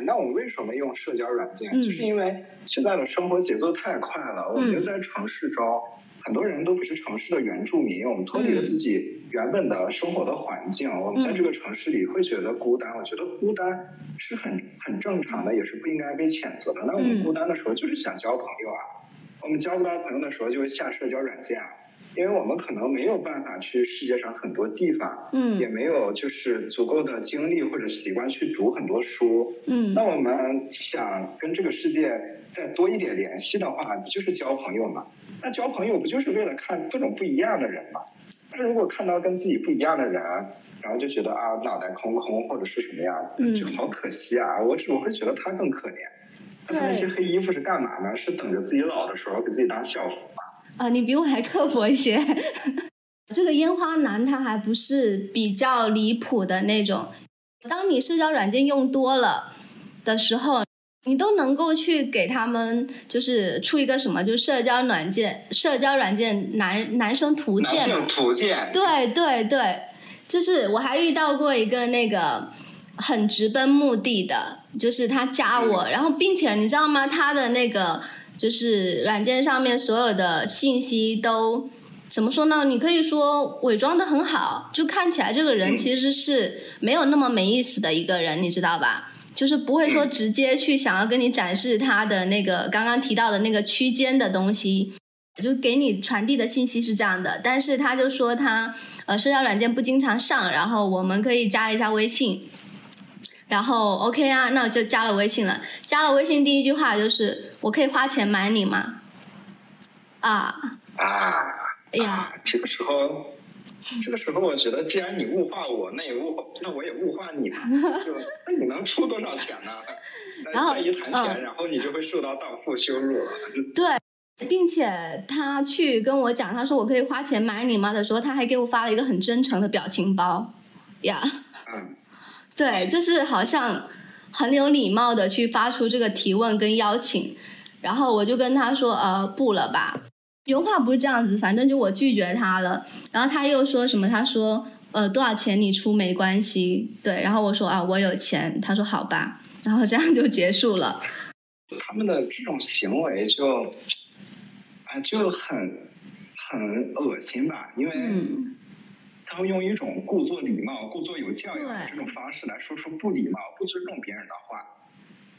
那我们为什么用社交软件？嗯就是因为现在的生活节奏太快了，我们嗯就在城市中，很多人都不是城市的原住民，我们脱离了嗯自己原本的生活的环境，我们在这个城市里会觉得孤单。我觉得孤单是很很正常的，也是不应该被谴责的。那我们嗯孤单的时候就是想交朋友啊，我们交不到朋友的时候就会下社交软件啊。因为我们可能没有办法去世界上很多地方，嗯也没有就是足够的精力或者习惯去读很多书，嗯那我们想跟这个世界再多一点联系的话，不就是交朋友嘛？那交朋友不就是为了看各种不一样的人嘛？那如果看到跟自己不一样的人，然后就觉得啊脑袋空空或者是什么样，嗯就好可惜啊！我只我会觉得他更可怜。他那些黑衣服是干嘛呢？是等着自己老的时候给自己当校服吗？啊，你比我还刻薄一些。这个烟花男他还不是比较离谱的那种，当你社交软件用多了的时候，你都能够去给他们就是出一个什么，就是社交软件社交软件男男生图鉴图鉴，对对对，就是我还遇到过一个那个很直奔目的的，就是他加我，然后并且你知道吗？他的那个就是软件上面所有的信息都怎么说呢？你可以说伪装的很好，就看起来这个人嗯其实是没有那么没意思的一个人，你知道吧？就是不会说直接去想要跟你展示他的那个刚刚提到的那个区间的东西，就给你传递的信息是这样的，但是他就说他呃社交软件不经常上，然后我们可以加一下微信，然后 OK 啊，那我就加了微信了。加了微信第一句话就是我可以花钱买你吗？啊，啊，哎呀，啊，这个时候，这个时候我觉得，既然你物化我，那也物化，那我也物化你嘛。就那你能出多少钱呢？然后再一谈钱，嗯然后你就会受到荡妇羞辱了。对，并且他去跟我讲，他说我可以花钱买你吗的时候，他还给我发了一个很真诚的表情包，呀。嗯，对，就是好像很有礼貌的去发出这个提问跟邀请，然后我就跟他说，呃，不了吧，原话不是这样子，反正就我拒绝他了，然后他又说什么，他说，呃，多少钱你出没关系，对，然后我说啊，我有钱，他说好吧，然后这样就结束了，他们的这种行为就，啊，就很很恶心吧，因为嗯，他会用一种故作礼貌、故作有教养的这种方式来说出不礼貌、不尊重别人的话，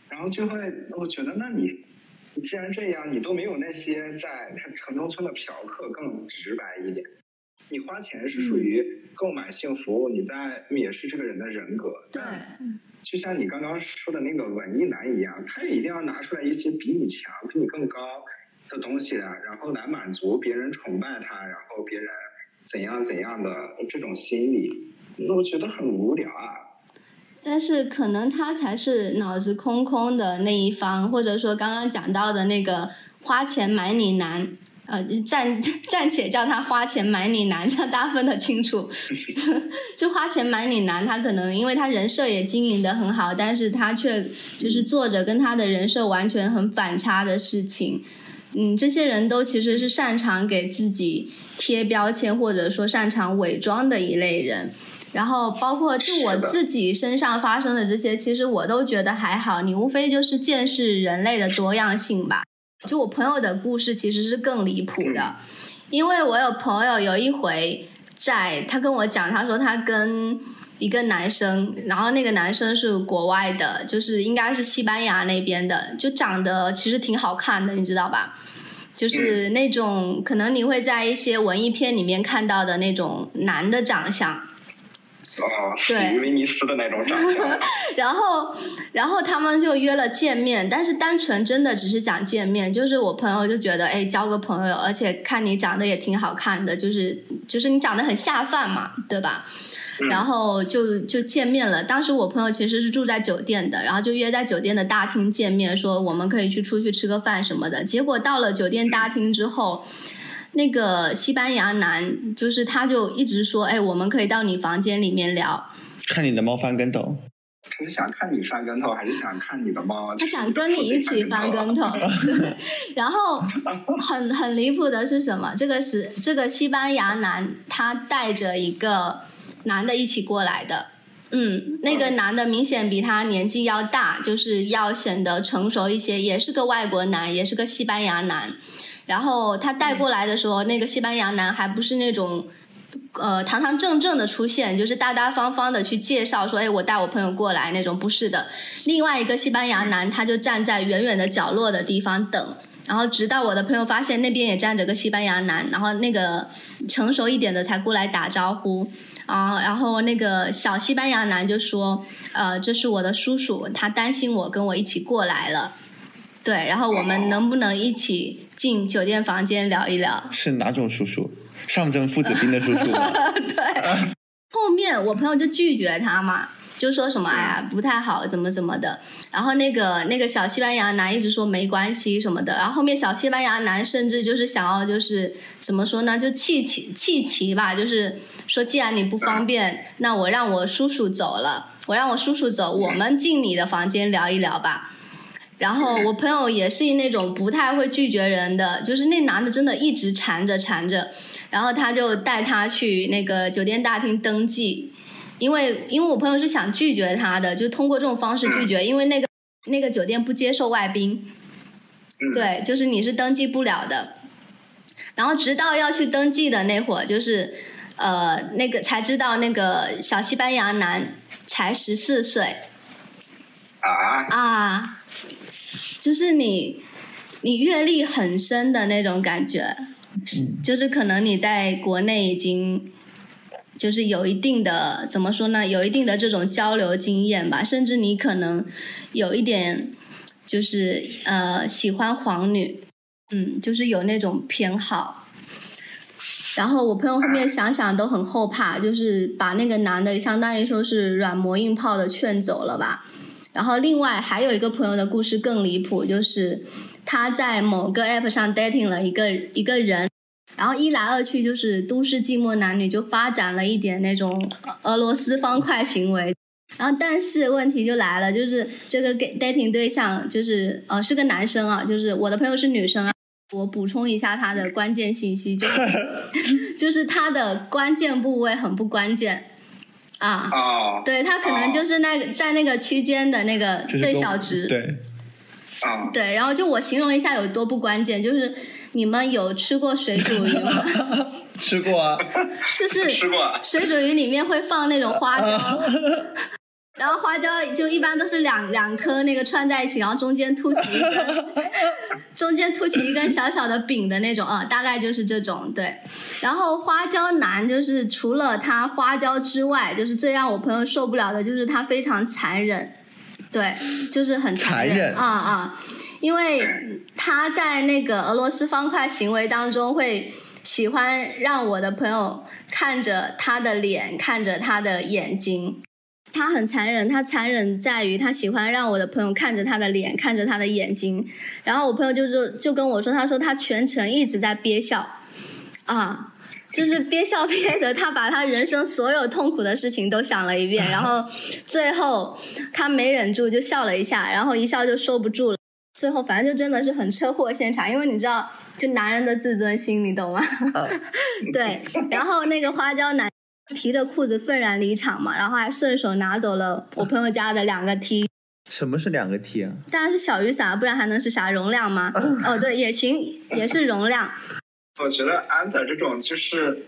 然后就会，我觉得，那你，你既然这样，你都没有那些在城中村的嫖客更直白一点。你花钱是属于购买性服务，你在蔑视这个人的人格。对，就像你刚刚说的那个文艺男一样，他也一定要拿出来一些比你强、比你更高的东西来，然后来满足别人崇拜他，然后别人怎样怎样的这种心理，我觉得很无聊啊。但是可能他才是脑子空空的那一方，或者说刚刚讲到的那个花钱买你男，呃，暂暂且叫他花钱买你男，这样大家分得清楚。就花钱买你男，他可能因为他人设也经营的很好，但是他却就是做着跟他的人设完全很反差的事情。嗯，这些人都其实是擅长给自己贴标签，或者说擅长伪装的一类人。然后包括就我自己身上发生的这些，其实我都觉得还好。你无非就是见识人类的多样性吧。就我朋友的故事其实是更离谱的，因为我有朋友有一回在他跟我讲，他说他跟一个男生，然后那个男生是国外的，就是应该是西班牙那边的，就长得其实挺好看的，你知道吧？就是那种可能你会在一些文艺片里面看到的那种男的长相，哦，死对于威尼斯的那种长相。然后，然后他们就约了见面，但是单纯真的只是想见面，就是我朋友就觉得，哎，交个朋友，而且看你长得也挺好看的，就是就是你长得很下饭嘛，对吧？嗯然后就就见面了。当时我朋友其实是住在酒店的，然后就约在酒店的大厅见面，说我们可以去出去吃个饭什么的。结果到了酒店大厅之后，那个西班牙男就是他就一直说，哎，我们可以到你房间里面聊。看你的猫翻跟头，他是想看你翻跟头，还是想看你的猫？他想跟你一起翻跟头，对。然后很很离谱的是什么？这个是这个西班牙男，他带着一个男的一起过来的。嗯，那个男的明显比他年纪要大，就是要显得成熟一些，也是个外国男，也是个西班牙男。然后他带过来的时候，那个西班牙男还不是那种。呃，堂堂正正的出现，就是大大方方的去介绍说，哎，我带我朋友过来那种，不是的。另外一个西班牙男，他就站在远远的角落的地方等，然后直到我的朋友发现那边也站着个西班牙男，然后那个成熟一点的才过来打招呼。啊，然后那个小西班牙男就说，呃，这是我的叔叔，他担心我跟我一起过来了。对，然后我们能不能一起进酒店房间聊一聊？是哪种叔叔？上阵父子兵的叔叔吗？对，后面我朋友就拒绝他嘛，就说什么哎呀不太好，怎么怎么的。然后那个那个小西班牙男一直说没关系什么的。然后后面小西班牙男甚至就是想要就是怎么说呢，就气气气齐吧，就是说既然你不方便，那我让我叔叔走了，我让我叔叔走，我们进你的房间聊一聊吧。然后我朋友也是那种不太会拒绝人的，就是那男的真的一直缠着缠着，然后他就带他去那个酒店大厅登记，因为因为我朋友是想拒绝他的，就通过这种方式拒绝，因为那个那个酒店不接受外宾，对，就是你是登记不了的。然后直到要去登记的那会儿，就是呃那个才知道那个小西班牙男才十四岁。啊啊，就是你，你阅历很深的那种感觉，就是可能你在国内已经，就是有一定的怎么说呢，有一定的这种交流经验吧，甚至你可能有一点，就是呃喜欢黄女，嗯，就是有那种偏好。然后我朋友后面想想都很后怕，就是把那个男的相当于说是软磨硬泡的劝走了吧。然后另外还有一个朋友的故事更离谱，就是他在某个 app 上 dating 了一个一个人，然后一来二去就是都市寂寞男女就发展了一点那种俄罗斯方块行为，然后但是问题就来了，就是这个 dating 对象就是呃是个男生啊，就是我的朋友是女生啊，我补充一下他的关键信息，就是 就是他的关键部位很不关键。啊，对他可能就是那个在那个区间的那个最小值，对，啊，对，然后就我形容一下有多不关键，就是你们有吃过水煮鱼吗？吃过啊，就是吃过，水煮鱼里面会放那种花椒。然后花椒就一般都是两两颗那个串在一起，然后中间凸起一根，中间凸起一根小小的柄的那种啊，大概就是这种对。然后花椒男就是除了它花椒之外，就是最让我朋友受不了的就是它非常残忍，对，就是很残忍。啊啊，因为他在那个俄罗斯方块行为当中会喜欢让我的朋友看着他的脸，看着他的眼睛。他很残忍，他残忍在于他喜欢让我的朋友看着他的脸，看着他的眼睛，然后我朋友就说就跟我说，他说他全程一直在憋笑，啊，就是憋笑憋的，他把他人生所有痛苦的事情都想了一遍，然后最后他没忍住就笑了一下，然后一笑就收不住了，最后反正就真的是很车祸现场，因为你知道，就男人的自尊心，你懂吗？对，然后那个花椒男。提着裤子愤然离场嘛，然后还顺手拿走了我朋友家的两个 T。什么是两个 T 啊？当然是小雨伞，不然还能是啥容量吗？哦，对，也行，也是容量。我觉得安仔这种就是，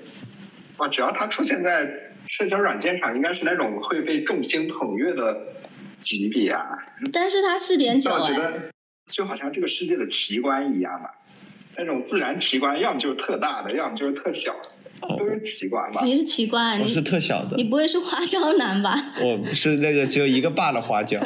啊，只要他出现在社交软件上，应该是那种会被众星捧月的级别啊。但是他四点九我觉得就好像这个世界的奇观一样嘛，那种自然奇观，要么就是特大的，要么就是特小的。都是奇观吧？你是奇观，我是特小的。你不会是花椒男吧？我是那个只有一个爸的花椒。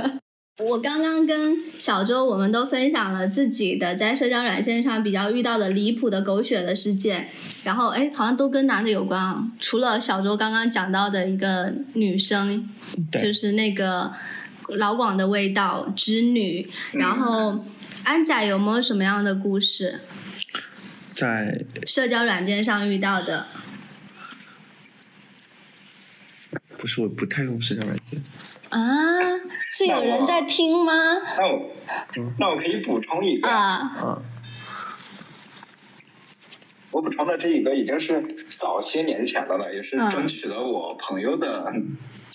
我刚刚跟小周，我们都分享了自己的在社交软件上比较遇到的离谱的狗血的事件，然后哎，好像都跟男的有关啊。除了小周刚刚讲到的一个女生，就是那个老广的味道之女，然后安仔有没有什么样的故事？在社交软件上遇到的，不是我不太用社交软件啊，是有人在听吗？那我那我可以补充一个啊，我补充的这一个已经是早些年前的了，也是争取了我朋友的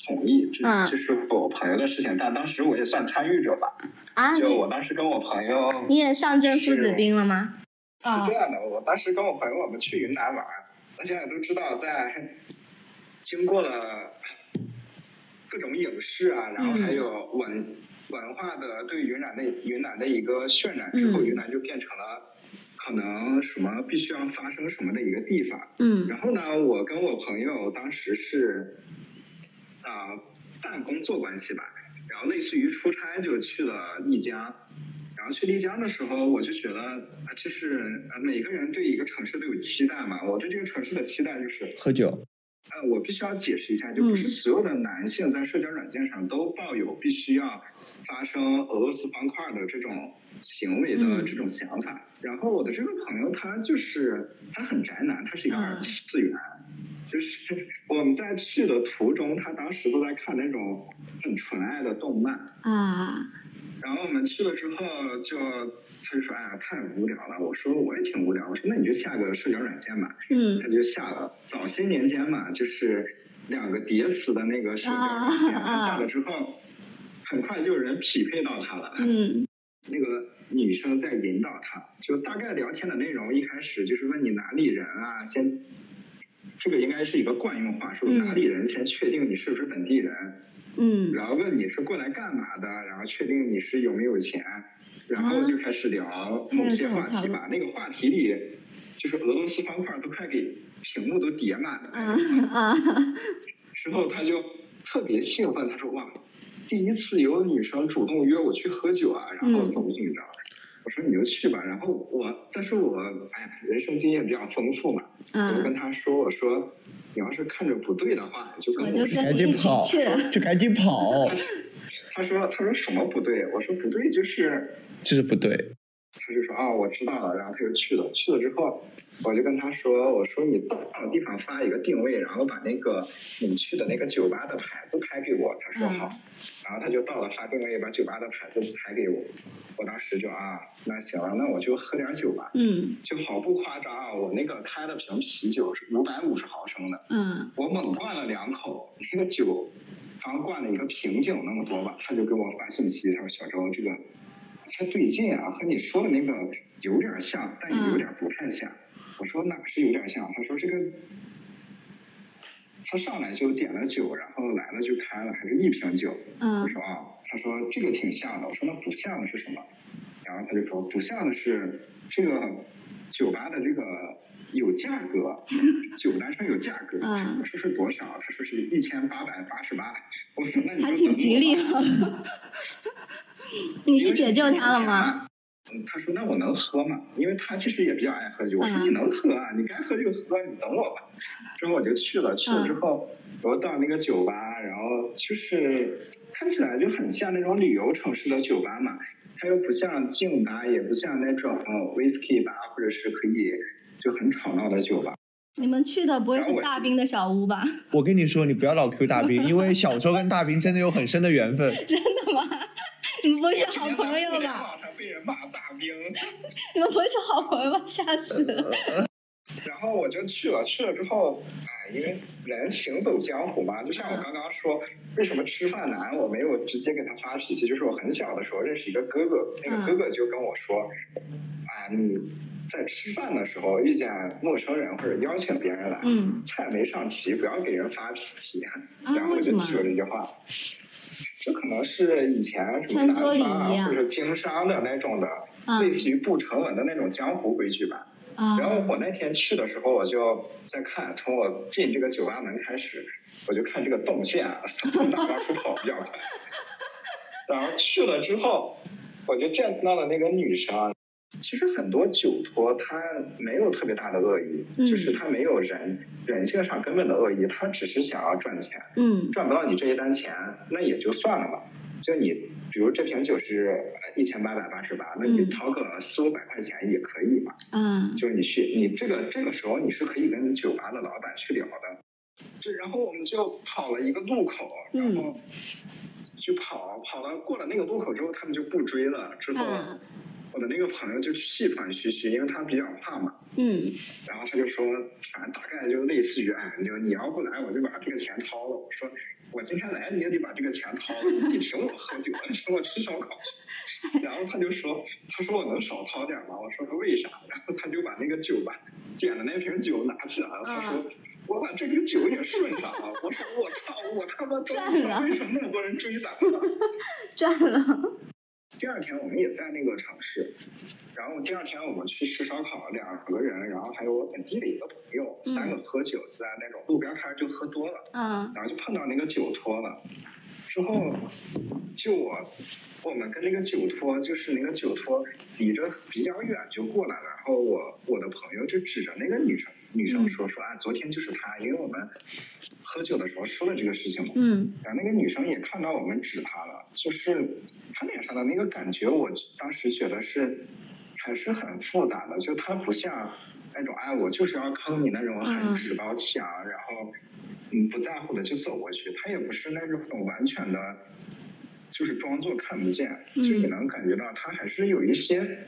同意，这这是我朋友的事情，但当时我也算参与者吧。啊，就我当时跟我朋友，你也上阵父子兵了吗？是这样的，我当时跟我朋友我们去云南玩，大家也都知道，在经过了各种影视啊，然后还有文文化的对云南的云南的一个渲染之后，云南就变成了可能什么必须要发生什么的一个地方。嗯。然后呢，我跟我朋友当时是啊办工作关系吧，然后类似于出差就去了丽江。然后去丽江的时候，我就觉得啊，就是呃每个人对一个城市都有期待嘛。我对这个城市的期待就是，喝酒，呃，我必须要解释一下，就不是所有的男性在社交软件上都抱有必须要发生俄罗斯方块的这种行为的嗯这种想法。然后我的这个朋友他就是他很宅男，他是一个嗯二次元。就是 我们在去的途中，他当时都在看那种很纯爱的动漫，啊，然后我们去了之后就，他就说，哎呀，太无聊了。我说我也挺无聊。我说那你就下个社交软件吧。嗯他就下了。早些年间嘛，就是两个叠词的那个社交软件，他下了之后，很快就有人匹配到他了。嗯 那个女生在引导他，就大概聊天的内容，一开始就是问你哪里人啊，先，这个应该是一个惯用话，说嗯哪里人，先确定你是不是本地人。嗯然后问你是过来干嘛的，然后确定你是有没有钱，然后就开始聊某些话题，把那个话题里就是俄罗斯方块都快给屏幕都叠满了。啊啊，之后他就特别兴奋，他说哇，第一次有女生主动约我去喝酒啊，然后怎么怎么着。我说你就去吧，然后我，但是我哎呀，人生经验比较丰富嘛，我就跟嗯，他说，我说你要是看着不对的话，就跟赶紧跑，就赶紧跑，他说他说什么不对？我说不对，就是就是不对。他就说啊、我知道了，然后他就去了。去了之后，我就跟他说，我说你到了地方发一个定位，然后把那个你去的那个酒吧的牌子拍给我。他说嗯好，然后他就到了发定位，把酒吧的牌子拍给我。我当时就啊，那行了，那我就喝点酒吧。嗯就毫不夸张啊，我那个开了瓶啤酒是五百五十毫升的，嗯我猛灌了两口，那个酒好像灌了一个瓶颈那么多吧，他就给我发信息，他说小周这个不太对劲啊，和你说的那个有点像，但也有点不太像。我说哪是有点像？他说这个，他上来就点了酒，然后来了就开了，还是一瓶酒。我嗯说啊，他说这个挺像的。我说那不像的是什么？然后他就说不像的是这个酒吧的这个有价格，酒单上有价格。嗯我说是多少？他说是一千八百八十八。我说那你就还挺吉利。你是解救他了吗？？嗯，他说那我能喝吗？因为他其实也比较爱喝酒。我说嗯你能喝啊，你该喝就喝，你等我吧。之后我就去了，去了之后，我到那个酒吧，然后就是看起来就很像那种旅游城市的酒吧嘛，它又不像静吧，也不像那种呃 whisky 吧，或者是可以就很吵闹的酒吧。你们去的不会是大兵的小屋吧？我跟你说，你不要老 Q 大兵，因为小周跟大兵真的有很深的缘分。真的吗？你们不会是好朋友吧？被人骂大兵。你们不会是好朋友吧？吓死了！然后我就去了，去了之后，哎，因为人行走江湖嘛，就像我刚刚说，为什么吃饭难，我没有直接给他发脾气，就是我很小的时候认识一个哥哥，那个哥哥就跟我说，哎，你在吃饭的时候遇见陌生人或者邀请别人来，嗯菜没上齐，不要给人发脾气。啊然后我就记住这句话。这可能是以前什么餐桌礼仪南方啊或者经商的那种的，啊类似于不成文的那种江湖规矩吧。啊然后我那天去的时候，我就在看，从我进这个酒吧门开始，我就看这个动线 从哪边出跑比较快。然后去了之后，我就见到了那个女生啊。其实很多酒托他没有特别大的恶意，嗯就是他没有人人性上根本的恶意，他只是想要赚钱，嗯赚不到你这一单钱，那也就算了吧。就你，比如这瓶酒是一千八百八十八，那你嗯掏个四五百块钱也可以嘛。嗯就是你去，你这个这个时候你是可以跟酒吧的老板去聊的。这然后我们就跑了一个路口，然嗯后就跑跑了过了那个路口之后，他们就不追了。之后啊我的那个朋友就气喘吁吁，因为他比较怕嘛。嗯然后他就说，反正大概就类似于，哎，就你要不来，我就把这个钱掏了。我说，我今天来你也得把这个钱掏了，你请我喝酒，请我吃烧烤。然后他就说，他说我能少掏点吗？我说为啥？然后他就把那个酒吧点的那瓶酒拿起来了，他说。我把这瓶酒也顺上了，我说我操，我他妈赚了为什么那么多人追咱们呢？赚了！第二天我们也在那个城市，然后第二天我们去吃烧烤，两个人，然后还有我本地的一个朋友，三个喝酒，在那种路边摊就喝多了，嗯然后就碰到那个酒托了。之后，就我我们跟那个酒托，就是那个酒托离着比较远就过来了，然后我我的朋友就指着那个女生女生说说啊，昨天就是她，因为我们喝酒的时候说了这个事情嘛。嗯。然后那个女生也看到我们指她了，就是她脸上的那个感觉，我当时觉得是还是很复杂的，就她不像那种哎我就是要坑你那种嗯。很趾高气昂，然后嗯不在乎的就走过去，她也不是那种完全的，就是装作看不见，就嗯。你能感觉到她还是有一些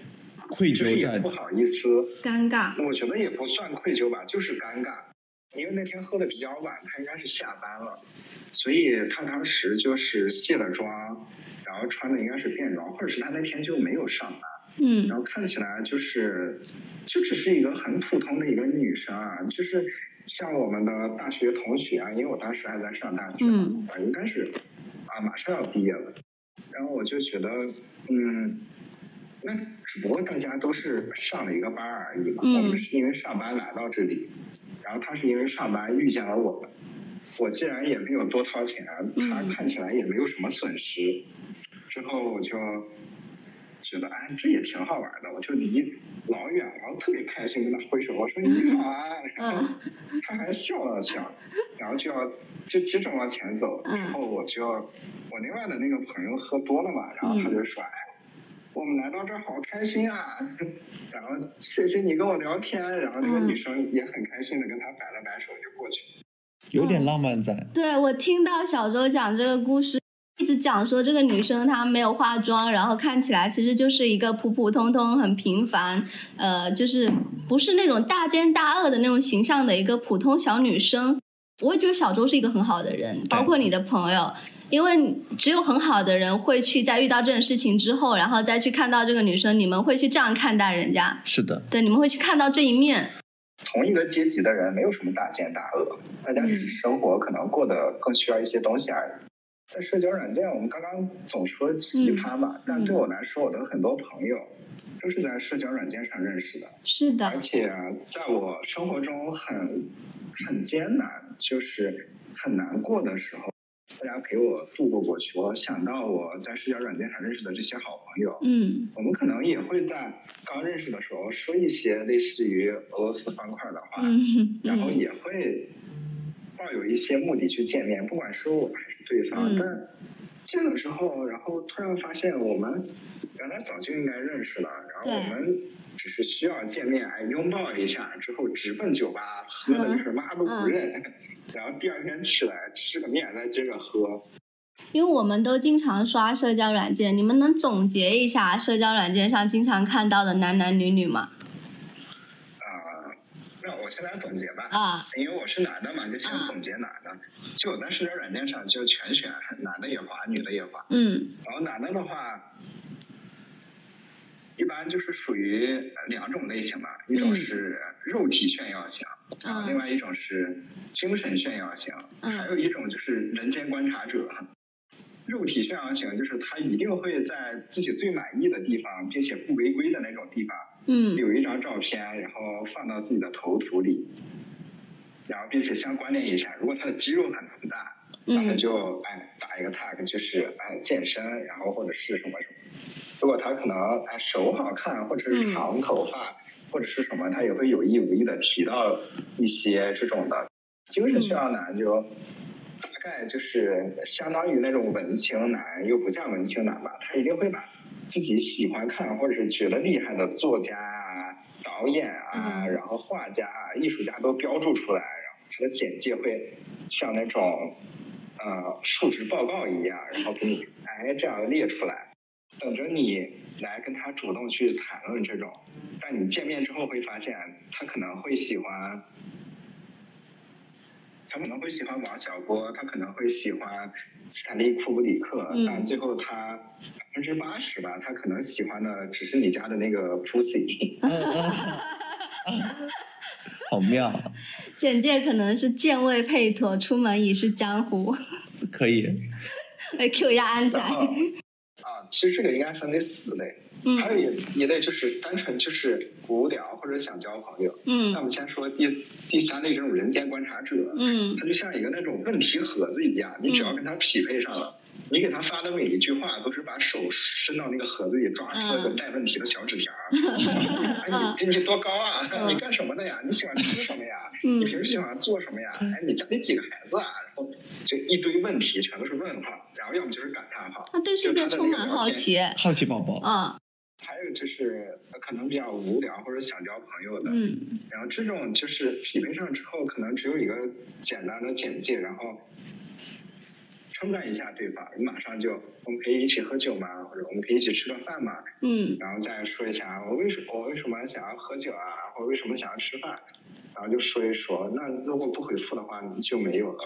愧疚在也不好意思，尴尬。我觉得也不算愧疚吧，就是尴尬。因为那天喝的比较晚，他应该是下班了，所以他当时就是卸了妆，然后穿的应该是便装，或者是他那天就没有上班，嗯然后看起来就是就只是一个很普通的一个女生啊，就是像我们的大学同学啊，因为我当时还在上大学，嗯啊，应该是啊马上要毕业了，然后我就觉得嗯。那只不过大家都是上了一个班而已嘛，嗯。我们是因为上班来到这里，然后他是因为上班遇见了我们，我既然也没有多掏钱，他嗯。看起来也没有什么损失，之后我就觉得哎这也挺好玩的，我就离老远，然后特别开心跟他挥手，我说你好啊，然后嗯。他还笑了笑，然后就要就接着往前走，嗯。然后我就我另外的那个朋友喝多了嘛，然后他就说哎。我们来到这儿好开心啊！然后谢谢你跟我聊天，然后那个嗯女生也很开心的跟他摆了摆手就过去了。有点浪漫在。对我听到小周讲这个故事，一直讲说这个女生她没有化妆，然后看起来其实就是一个普普通通、很平凡，呃，就是不是那种大奸大恶的那种形象的一个普通小女生。我也觉得小周是一个很好的人，包括你的朋友，因为只有很好的人会去在遇到这种事情之后，然后再去看到这个女生，你们会去这样看待人家，是的，对，你们会去看到这一面。同一个阶级的人没有什么大奸大恶，大家只是生活可能过得更需要一些东西而已。在社交软件，我们刚刚总说奇葩嘛，但对我来说，我的很多朋友都是在社交软件上认识的，是的。而，且在我生活中很很艰难，就是很难过的时候，大家陪我度过过去。我想到我在社交软件上认识的这些好朋友，嗯我们可能也会在刚认识的时候说一些类似于俄罗斯方块的话，嗯嗯然后也会抱有一些目的去见面，不管是我还是对方。嗯但见了之后，然后突然发现我们原来早就应该认识了，然后我们只是需要见面，哎，拥抱一下之后直奔酒吧，喝的是妈都不认，然后第二天起来吃个面再接着喝。因为我们都经常刷社交软件，你们能总结一下社交软件上经常看到的男男女女吗？啊、那我先来总结吧。啊，因为我是男的嘛，就先嗯总结男的。就我在社交软件上就全选，男的也滑，女的也滑。嗯然后男的的话，一般就是属于两种类型吧，一种嗯是肉体炫耀型，然后另嗯外一种是精神炫耀型，还有嗯一种就是人间观察者。肉体炫耀型就是他一定会在自己最满意的地方，并且不违规的那种地方，嗯。有一张照片，然后放到自己的头图里，然后并且相关联一下，如果他的肌肉很大，然后嗯就哎打一个 tag，就是哎健身，然后或者是什么什么。如果他可能哎手好看，或者是嗯。长头发，或者是什么，他也会有意无意的提到一些这种的。精神需要男就大概就是相当于那种文青男，又不像文青男吧，他一定会把自己喜欢看或者是觉得厉害的作家啊、导演啊，嗯然后画家啊、艺术家都标注出来，然后他的简介会像那种呃述职报告一样，然后给你哎这样列出来，等着你来跟他主动去谈论这种。但你见面之后会发现，他可能会喜欢，他可能会喜欢王小波，他可能会喜欢斯坦利库布里克，嗯但最后他百分之八十吧，他可能喜欢的只是你家的那个 pussy。好妙，简介可能是健胃配妥，出门已是江湖。可以。来 Q 一下安仔其实这个应该分为四类，嗯。还有一一类就是单纯就是无聊或者想交朋友。那我嗯们先说第第三类这种人间观察者，嗯。他就像一个那种问题盒子一样，你只要跟他匹配上了，你给他发的每一句话都是把手伸到那个盒子里抓出了个嗯带问题的小纸条儿。哎，你你多高啊？嗯 你干什么的呀？你喜欢吃什么呀？嗯你平时喜欢做什么呀？哎，你家里几个孩子啊？然后就一堆问题，全都是问号，然后要么就是感叹号。他对世界充满好奇。好奇宝宝，嗯还有就是呃可能比较无聊或者想交朋友的，嗯然后这种就是匹配上之后，可能只有一个简单的简介，然后称赞一下对方，你马上就我们可以一起喝酒吗？或者我们可以一起吃个饭吗？嗯然后再说一下我为什么我为什么想要喝酒啊，或者为什么想要吃饭，然后就说一说。那如果不回复的话，就没有了。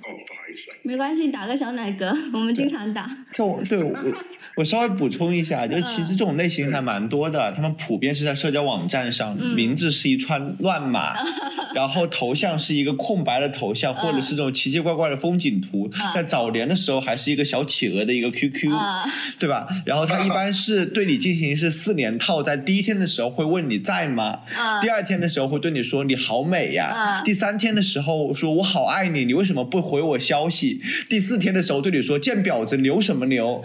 哦，不好意思。没关系，打个小奶嗝，我们经常打。这我对我 我稍微补充一下，就其实这种类型还蛮多的，他们普遍是在社交网站上，嗯名字是一串乱码，然后头像是一个空白的头像，或者是这种奇奇怪怪的风景图，嗯在早年的时候还是一个小企鹅的一个 QQ，、啊对吧？然后他一般是对你进行是四连套，在第一天的时候会问你在吗？啊第二天的时候会对你说你好美呀，啊第三天的时候说我好爱你，你为什么不回我消息？第四天的时候对你说见婊子牛什么牛？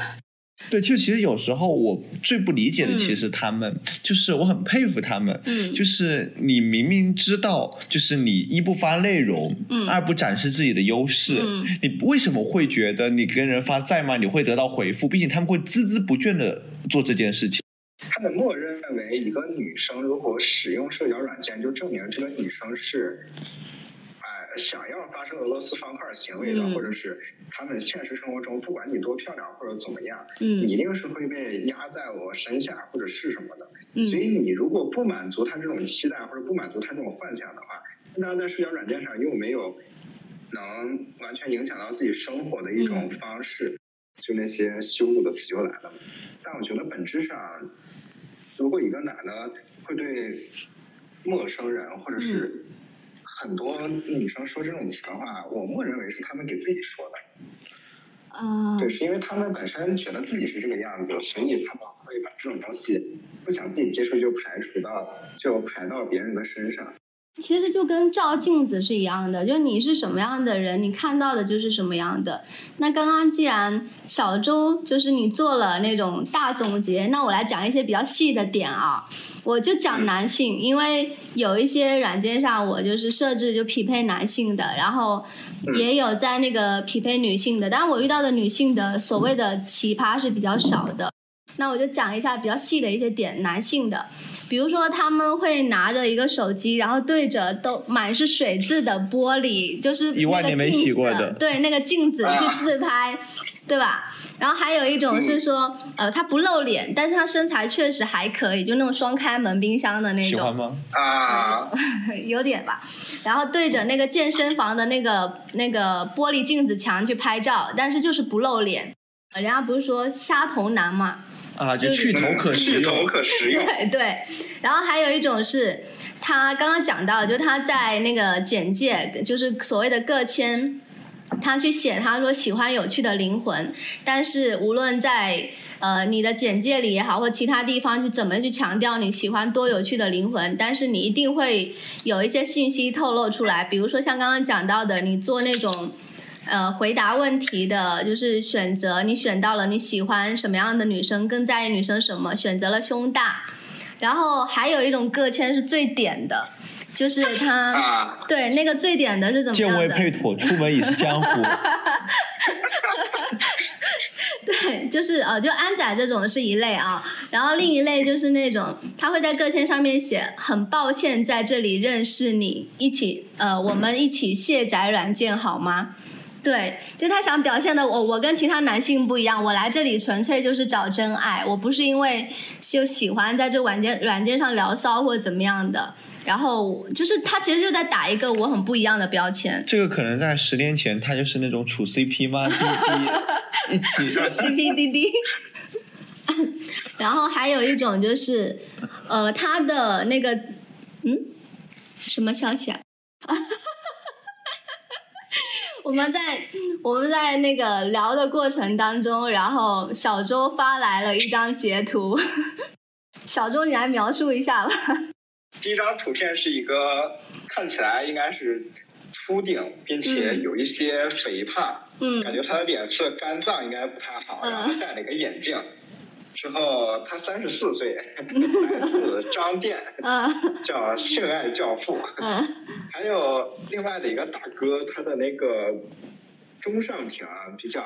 对，就其实有时候我最不理解的，嗯其实他们、就是我很佩服他们，嗯就是你明明知道，就是你一不发内容，嗯二不展示自己的优势，嗯你为什么会觉得你跟人发在吗？你会得到回复，并且他们会孜孜不倦的做这件事情。他们默认为一个女生如果使用社交软件，就证明这个女生是，哎、想要发生俄罗斯方块行为的，嗯或者是他们现实生活中不管你多漂亮或者怎么样，嗯你一定是会被压在我身下或者是什么的。嗯所以你如果不满足他这种期待或者不满足他这种幻想的话，那在社交软件上又没有能完全影响到自己生活的一种嗯方式，就那些羞辱的词就来了。但我觉得本质上，如果一个男的会对陌生人或者是很多女生说这种情话，我默认为是他们给自己说的。啊对，是因为他们本身觉得自己是这个样子，所以他们会把这种东西不想自己接触，就排除到就排到别人的身上。其实就跟照镜子是一样的，就你是什么样的人，你看到的就是什么样的。那刚刚既然小周就是你做了那种大总结，那我来讲一些比较细的点啊。我就讲男性，因为有一些软件上我就是设置就匹配男性的，然后也有在那个匹配女性的，但我遇到的女性的所谓的奇葩是比较少的。那我就讲一下比较细的一些点，男性的。比如说，他们会拿着一个手机，然后对着都满是水渍的玻璃，就是一万年没洗过的那个镜子对那个镜子去自拍，对吧？然后还有一种是说，呃，他不露脸，但是他身材确实还可以，就那种双开门冰箱的那种，喜欢吗？啊，有点吧。然后对着那个健身房的那个那个玻璃镜子墙去拍照，但是就是不露脸。呃人家不是说虾头男嘛，啊，就就是去头可食去头。可食用。对 对，然后还有一种是他刚刚讲到，就他在那个简介，就是所谓的个签，他去写他说喜欢有趣的灵魂，但是无论在呃你的简介里也好，或其他地方去怎么去强调你喜欢多有趣的灵魂，但是你一定会有一些信息透露出来，比如说像刚刚讲到的，你做那种。呃，回答问题的就是选择，你选到了你喜欢什么样的女生，更在意女生什么，选择了胸大。然后还有一种个签是最点的，就是他、啊，对那个最点的是怎么见样的？微配妥，出门已是江湖。对，就是呃，就安仔这种是一类啊，然后另一类就是那种他会在个签上面写，很抱歉在这里认识你，一起呃，我们一起卸载软件好吗？对，就他想表现的我，我跟其他男性不一样，我来这里纯粹就是找真爱，我不是因为就喜欢在这软件软件上聊骚或者怎么样的，然后就是他其实就在打一个我很不一样的标签这个可能在十年前，他就是那种处 CP 吗？滴滴一起。CP 滴滴。然后还有一种就是，呃，他的那个，嗯，什么消息啊？我们在我们在那个聊的过程当中，然后小周发来了一张截图，小周你来描述一下吧。第一张图片是一个看起来应该是秃顶，并且嗯有一些肥胖，嗯感觉他的脸色肝脏应该不太好，嗯然后戴了一个眼镜。之后他三十四岁，来自张店，嗯叫性爱教父。嗯还有另外的一个大哥，他的那个中上庭比较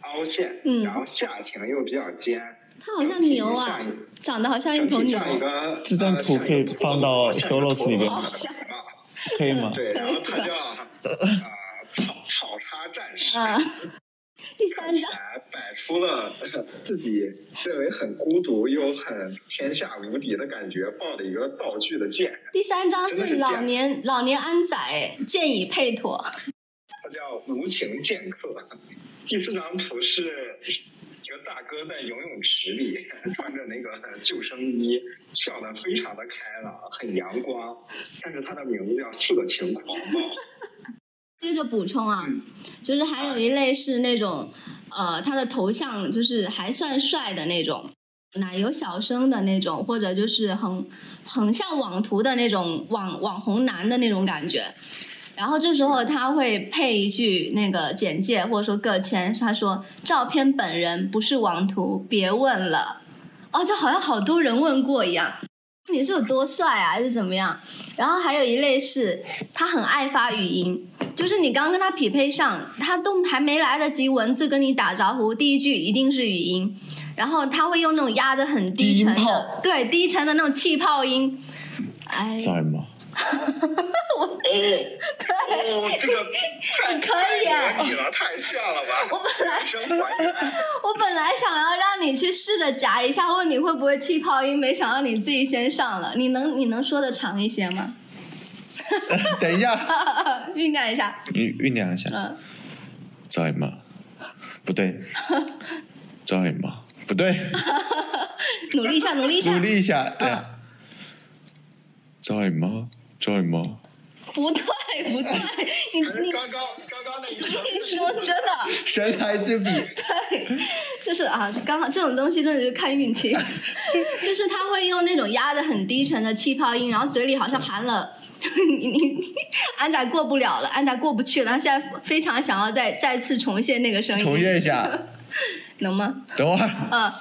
凹陷，嗯然后下庭又比较尖，他好像牛啊长得好像一整头牛。一个这张图可以放到 show notes 里面吗？可以吗？对，然后他叫啊 草草叉战士。嗯，第三张，来摆出了 自己认为很孤独又很天下无敌的感觉，抱了一个道具的剑，第三张是老年老年安仔，剑已配妥。他叫无情剑客。第四张图是一个大哥在游泳池里，穿着那个救生衣，笑得非常的开朗，很阳光。但是他的名字叫色情狂暴。接着补充啊，嗯就是还有一类是那种，呃，他的头像就是还算帅的那种，奶油小生的那种，或者就是很很像网图的那种网网红男的那种感觉。然后这时候他会配一句那个简介或者说个签，他说照片本人不是网图，别问了。哦，就好像好多人问过一样。你是有多帅啊，还是怎么样？然后还有一类是他很爱发语音，就是你刚跟他匹配上，他都还没来得及文字跟你打招呼，第一句一定是语音，然后他会用那种压的很低沉的，对低沉的那种气泡音。哎，在吗？哦，哦，这个太 可以了，太像了吧！我本来。我本来想要让你去试着夹一下，问你会不会气泡音，没想到你自己先上了。你能你能说的长一些吗？等一下，酝酿一下，酝酝酿一下，嗯，在吗？不对，在吗？不对，努力一下，努力一下，努力一下，对在吗？在吗？不对不对，你你刚刚刚刚那一声你说真的。神来之笔，对，就是啊，刚好这种东西真的就是看运气，就是他会用那种压的很低沉的气泡音，然后嘴里好像含了。你你安仔过不了了，安仔过不去了，他现在非常想要再再次重现那个声音，重现一下，能吗？等会儿。嗯。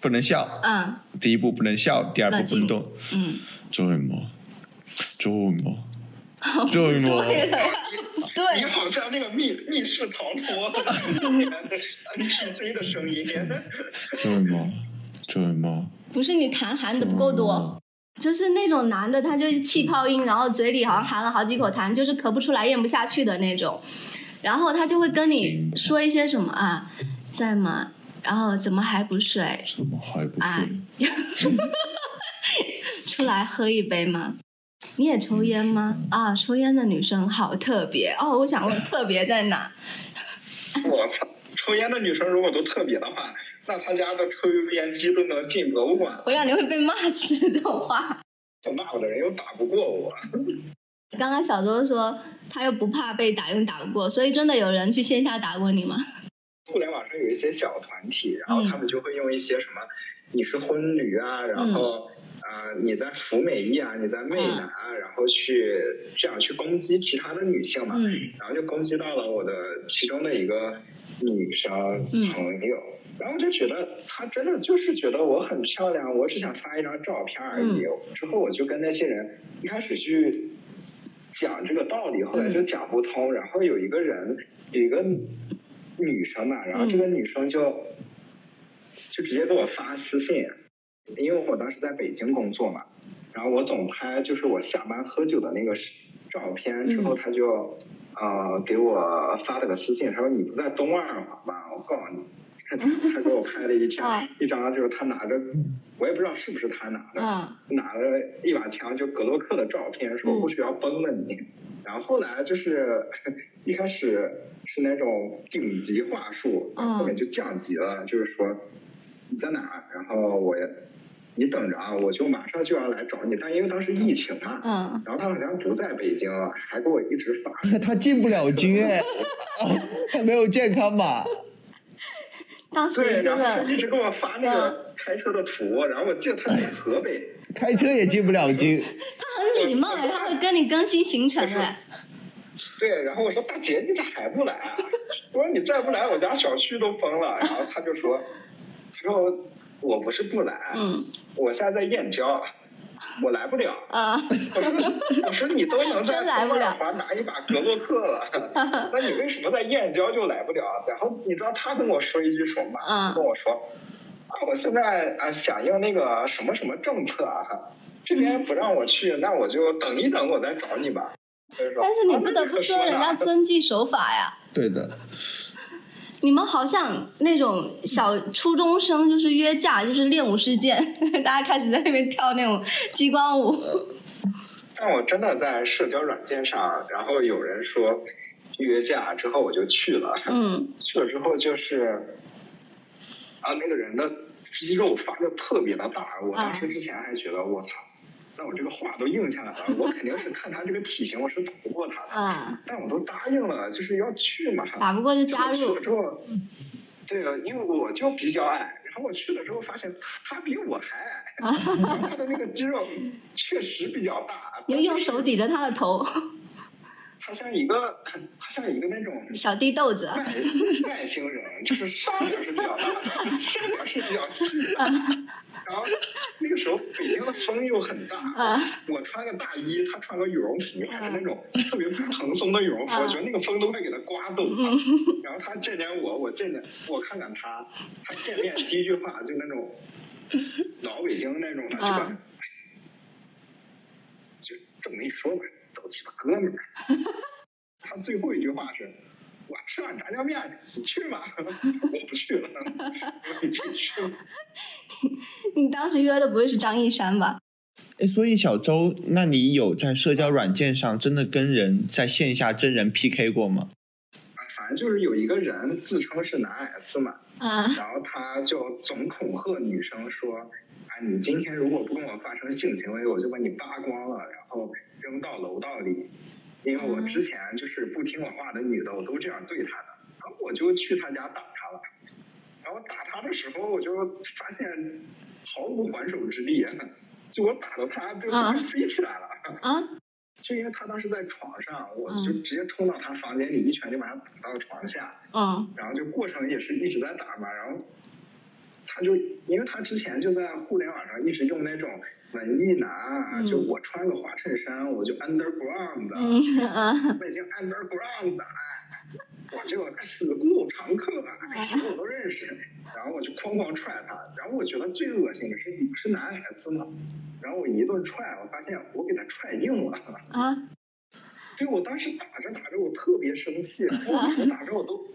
不能笑，嗯。第一步不能笑，第二步不能动，嗯，在吗？在吗？在吗？对了，你，好像那个密密室逃脱里面的 NPC 的声音。在吗？在吗？不是你痰含的不够多，就是那种男的，他就是气泡音，然后嘴里好像含了好几口痰，就是咳不出来、咽不下去的那种。然后他就会跟你说一些什么啊，在吗？然后怎么还不睡？怎么还不哎睡？，出来喝一杯吗？你也抽烟吗？啊，抽烟的女生好特别哦。我想问，特别在哪？我操！抽烟的女生如果都特别的话，那他家的抽油烟机都能进博物馆。我想你会被骂死这种话。我骂我的人又打不过我。刚刚小周说他又不怕被打，又打不过，所以真的有人去线下打过你吗？互联网上有一些小团体，然后嗯他们就会用一些什么，你是婚驴啊，然后啊、呃你在服美役啊，你在媚男啊，然后去这样去攻击其他的女性嘛，嗯然后就攻击到了我的其中的一个女生嗯朋友。然后就觉得她真的就是觉得我很漂亮，我只想发一张照片而已。之后我就跟那些人一开始去讲这个道理，后来就讲不通。然后有一个人，有一个女生嘛，然后这个女生就就直接给我发私信，因为我当时在北京工作嘛，然后我总拍就是我下班喝酒的那个照片，之后他就呃给我发了个私信，他说你不在东二环吗？我告诉你。他 给我拍了一张、啊一张，就是他拿着，我也不知道是不是他拿的，嗯拿了一把枪，就格洛克的照片，说嗯不许要崩了你。然后后来就是 一开始是那种顶级话术，后面就降级了，就是说你在哪儿，然后我你等着啊，我就马上就要来找你。但因为当时疫情嘛，嗯，然后他好像不在北京，还给我一直发。他进不了京哎，他没有健康码。当时对，真的然后一直给我发那个开车的图，然后我记得他在河北。开车也进不了京，他很礼貌哎，他会跟你更新行程哎。对，然后我说大姐你咋还不来啊？我说你再不来我家小区都封了。然后他就说，他说我不是不来，嗯我现在在燕郊，我来不了。啊我说我说你都能在真来不了华拿一把格洛克了，那你为什么在燕郊就来不了？然后你知道他跟我说一句什么吗？跟我说啊，我现在啊响应那个什么什么政策啊，这边不让我去，那我就等一等，我再找你吧。他就说但是你啊不得不说，人家遵纪守法呀。对的，你们好像那种小初中生，就是约架，就是练舞事件，大家开始在那边跳那种激光舞。但我真的在社交软件上，然后有人说约架之后，我就去了。嗯去了之后就是，啊，那个人的肌肉发的特别的大，我当时之前还觉得我操，那我这个话都应下来了，我肯定是看他这个体型我是打不过他的，嗯，但我都答应了，就是要去嘛。打不过就加入去了。之后，对啊，因为我就比较矮，然后我去了之后发现他比我还矮，他的那个肌肉确实比较大，你就用手抵着他的头，他像一个，他像一个那种小地豆子。外外星人，就是上面是比较大的，下面是比较细的。然后那个时候北京的风又很大，啊我穿个大衣，他穿个羽绒服，还是那种特别蓬松的羽绒服，啊我觉得那个风都快给他刮走了。嗯然后他见见我，我见见我看看他，他见面第一句话就那种老北京那种的，就啊吧？就这么一说吧，都鸡巴哥们儿。他最后一句话是：“我吃碗炸酱面，你去吧。”我不去了，我已经去了。你当时约的不会是张一山吧？哎，所以小周，那你有在社交软件上真的跟人在线下真人 PK 过吗？啊，反正就是有一个人自称是男 S 嘛，啊然后他就总恐吓女生说：“啊，你今天如果不跟我发生性行为，我就把你扒光了，然后扔到楼道里。”因为我之前就是不听我话的女的，我都这样对她的，然后我就去她家打她了。然后打她的时候，我就发现毫无还手之力，就我打到她就啊飞起来了。啊就因为她当时在床上，我嗯就直接冲到她房间里，一拳就把她打到床下。嗯然后就过程也是一直在打嘛，然后他就因为他之前就在互联网上一直用那种文艺男就我穿个花衬衫我就 underground，、我已经 underground，哎，我就死固常客，哎，谁我都认识，然后我就哐哐踹他，然后我觉得最恶心的是你不是男孩子吗？然后我一顿踹，我发现我给他踹硬了。啊 对，我当时打着打着，我特别生气，我打着打着我都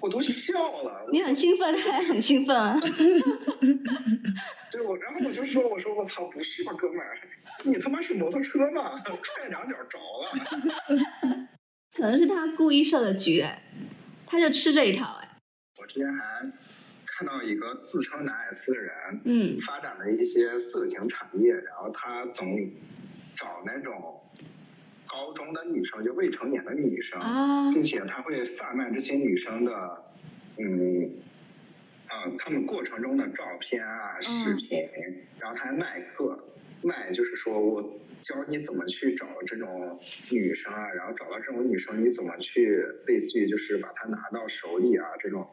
我都笑了。你很兴奋，他也很兴奋啊！对我，然后我就说，我说我操，不是吧，哥们儿，你他妈是摩托车吗？踹两脚着了。可能是他故意设的局，哎他就吃这一套，哎，我之前还看到一个自称男 S 的人，嗯发展了一些色情产业，然后他总找那种高中的女生，就未成年的女生，啊。并且他会贩卖这些女生的，嗯，啊，他们过程中的照片啊、视频，然后他还卖课，卖就是说我教你怎么去找这种女生啊，然后找到这种女生你怎么去，类似于就是把她拿到手里啊这种。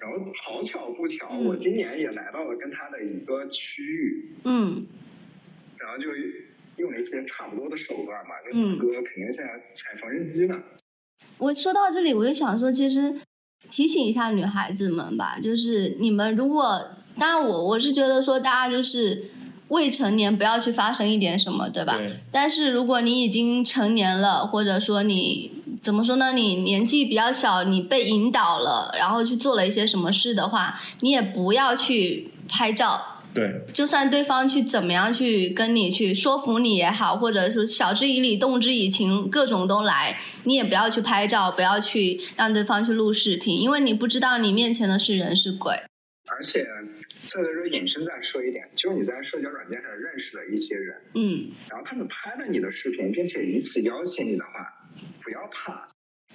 然后好巧不巧，嗯。我今年也来到了跟他的一个区域，嗯。然后就用了一些差不多的手段嘛。那嗯大哥肯定现在踩缝纫机呢。我说到这里，我就想说，其实提醒一下女孩子们吧，就是你们如果，当然我我是觉得说，大家就是未成年不要去发生一点什么，对吧？对，但是如果你已经成年了，或者说你怎么说呢？你年纪比较小，你被引导了，然后去做了一些什么事的话，你也不要去拍照。对，就算对方去怎么样去跟你去说服你也好，或者是晓之以理、动之以情，各种都来，你也不要去拍照，不要去让对方去录视频，因为你不知道你面前的是人是鬼。而且再在这引申再说一点，就是你在社交软件上认识了一些人，嗯。然后他们拍了你的视频，并且以此要挟你的话，不要怕，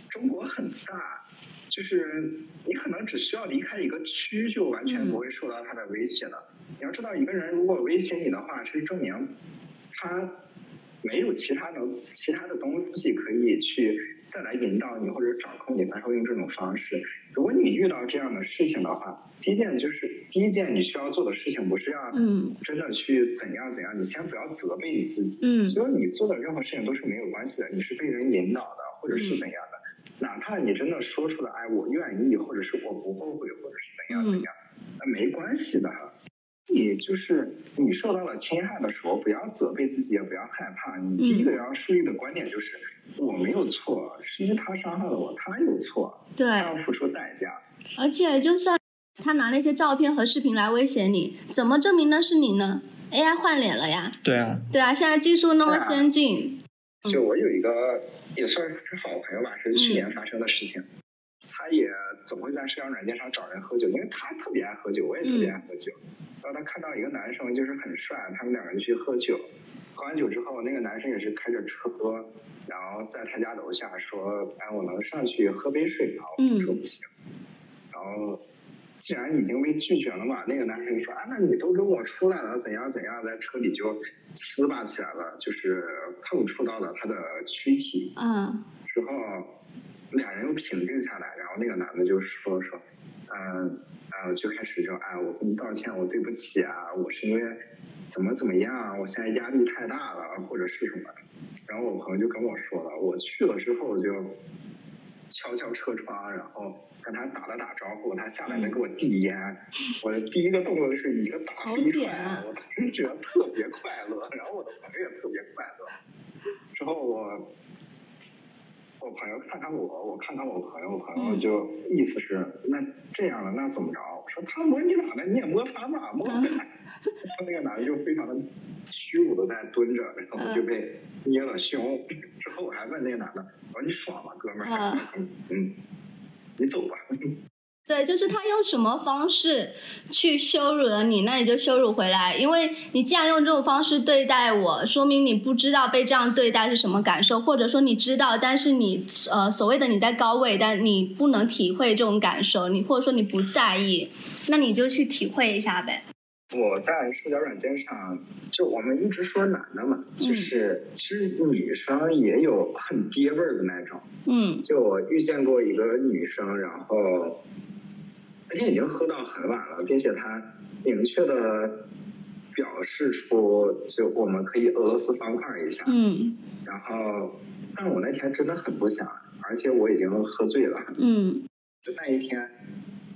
中国很大，就是你可能只需要离开一个区，就完全不会受到他的威胁了。你要知道，一个人如果威胁你的话，是证明他没有其他的其他的东西可以去再来引导你或者掌控你，才会用这种方式。如果你遇到这样的事情的话，第一件就是第一件你需要做的事情，不是要嗯真的去怎样怎样，你先不要责备你自己。嗯所以你做的任何事情都是没有关系的，你是被人引导的，或者是怎样的。哪怕你真的说出了“哎，我愿意”，或者是我不后悔，或者是怎样怎样，那没关系的。你就是你受到了侵害的时候，不要责备自己，也不要害怕。你第一个要树立的观点就是，我没有错，是因为他伤害了我，他有错，对，他要付出代价。而且就算他拿那些照片和视频来威胁你，怎么证明那是你呢？AI 换脸了呀，对啊，对啊，现在技术那么先进，就我有一个也算是好朋友吧，是去年发生的事情。他也总会在社交软件上找人喝酒，因为他特别爱喝酒，我也特别爱喝酒。然后他看到一个男生就是很帅，他们两个人去喝酒。喝完酒之后，那个男生也是开着车，然后在他家楼下说：“哎，我能上去喝杯水吗？”我说不行。然后既然已经被拒绝了嘛，那个男生就说：“啊，那你都跟我出来了，怎样怎样？”在车里就撕巴起来了，就是碰触到了他的躯体。嗯之后，俩人又平静下来，然后那个男的就说说，嗯、呃，就开始就哎，我跟你道歉，我对不起啊，我是因为怎么怎么样，我现在压力太大了，或者是什么。然后我朋友就跟我说了，我去了之后就敲敲车窗，然后跟他打了打招呼，他下来能给我递烟，我的第一个动作就是一个大好飞踹，我当时觉得特别快乐，然后我的朋友也特别快乐。之后我我朋友看看我，我看看我朋友，我朋友就意思是那这样了，那怎么着？我说他摸你哪呢？你也摸他嘛，摸他。那个男的就非常的屈辱的在蹲着，然后就被捏了胸。之后我还问那个男的，我说你爽吗，哥们儿？嗯嗯，你走吧。对，就是他用什么方式去羞辱了你，那你就羞辱回来。因为你既然用这种方式对待我，说明你不知道被这样对待是什么感受，或者说你知道，但是你呃所谓的你在高位，但你不能体会这种感受，你或者说你不在意，那你就去体会一下呗。我在社交软件上，就我们一直说男的嘛，就是其实女生也有很爹味儿的那种。嗯就我遇见过一个女生，然后那天已经喝到很晚了，并且他明确的表示出，就我们可以俄罗斯方块一下。嗯然后，但我那天真的很不想，而且我已经喝醉了。嗯就那一天，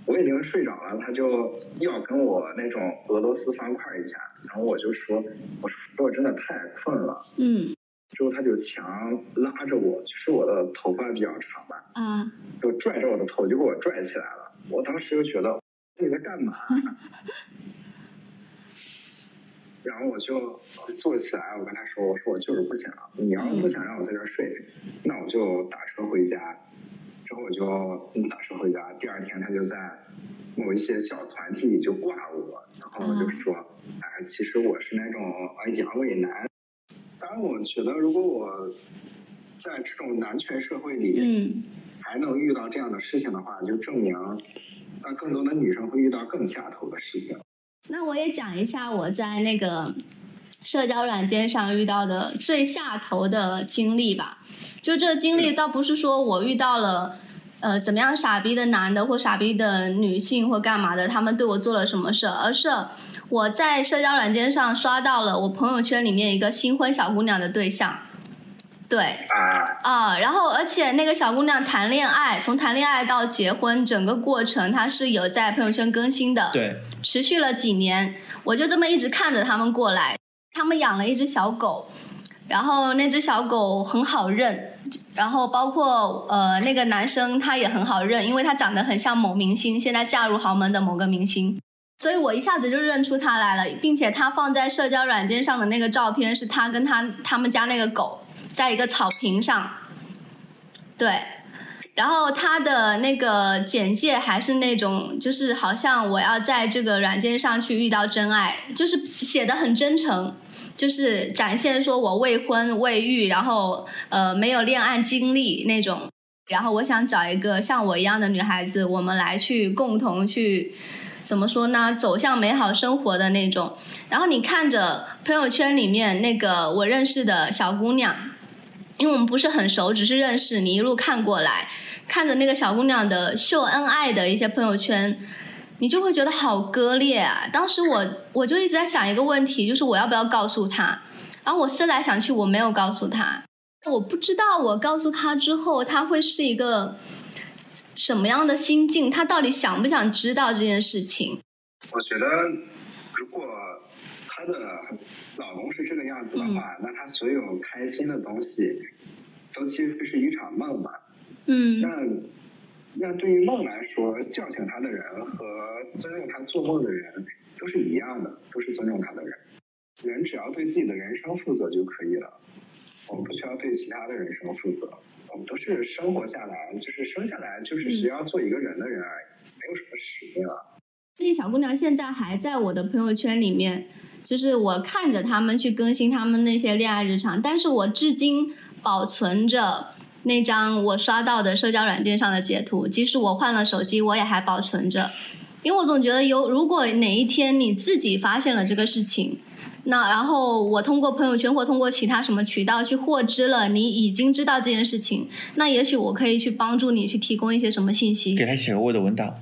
我已经睡着了，他就要跟我那种俄罗斯方块一下，然后我就说，我说我真的太困了。嗯之后他就强拉着我，就是我的头发比较长吧，啊就拽着我的头就给我拽起来了。我当时就觉得你在干嘛？然后我就坐起来，我跟他说：“我说我就是不想，你要是不想让我在这儿睡，那我就打车回家。”之后我就嗯打车回家。第二天他就在某一些小团体里就挂我，然后我就说：“哎，其实我是那种啊阳痿男。”当然，我觉得如果我在这种男权社会里，嗯还能遇到这样的事情的话，就证明，那更多的女生会遇到更下头的事情。那我也讲一下我在那个社交软件上遇到的最下头的经历吧。就这个经历，倒不是说我遇到了呃怎么样傻逼的男的或傻逼的女性或干嘛的，他们对我做了什么事，而是我在社交软件上刷到了我朋友圈里面一个新婚小姑娘的对象。对，啊，啊，然后而且那个小姑娘谈恋爱，从谈恋爱到结婚，整个过程她是有在朋友圈更新的。对，持续了几年，我就这么一直看着他们过来。他们养了一只小狗，然后那只小狗很好认，然后包括呃那个男生他也很好认，因为他长得很像某明星，现在嫁入豪门的某个明星，所以我一下子就认出他来了，并且他放在社交软件上的那个照片是他跟他他们家那个狗在一个草坪上，对。然后他的那个简介还是那种，就是好像我要在这个软件上去遇到真爱，就是写的很真诚，就是展现说我未婚未育，然后呃没有恋爱经历那种，然后我想找一个像我一样的女孩子，我们来去共同去怎么说呢，走向美好生活的那种。然后你看着朋友圈里面那个我认识的小姑娘。因为我们不是很熟，只是认识，你一路看过来，看着那个小姑娘的秀恩爱的一些朋友圈，你就会觉得好割裂啊。当时我我就一直在想一个问题，就是我要不要告诉她？然后我思来想去，我没有告诉她。我不知道我告诉她之后，她会是一个什么样的心境？她到底想不想知道这件事情？我觉得，如果她的老公是这个样子的话，那他所有开心的东西，都其实是一场梦嘛。嗯那那对于梦来说，叫醒他的人和尊重他做梦的人都是一样的，都是尊重他的人。人只要对自己的人生负责就可以了，我们不需要对其他的人生负责。我们都是生活下来，就是生下来就是需要做一个人的人而已，没有什么使命啊。这些小姑娘现在还在我的朋友圈里面，就是我看着他们去更新他们那些恋爱日常，但是我至今保存着那张我刷到的社交软件上的截图，即使我换了手机，我也还保存着，因为我总觉得有，如果哪一天你自己发现了这个事情。那然后我通过朋友圈或通过其他什么渠道去获知了你已经知道这件事情，那也许我可以去帮助你去提供一些什么信息。给他写个 Word 文档。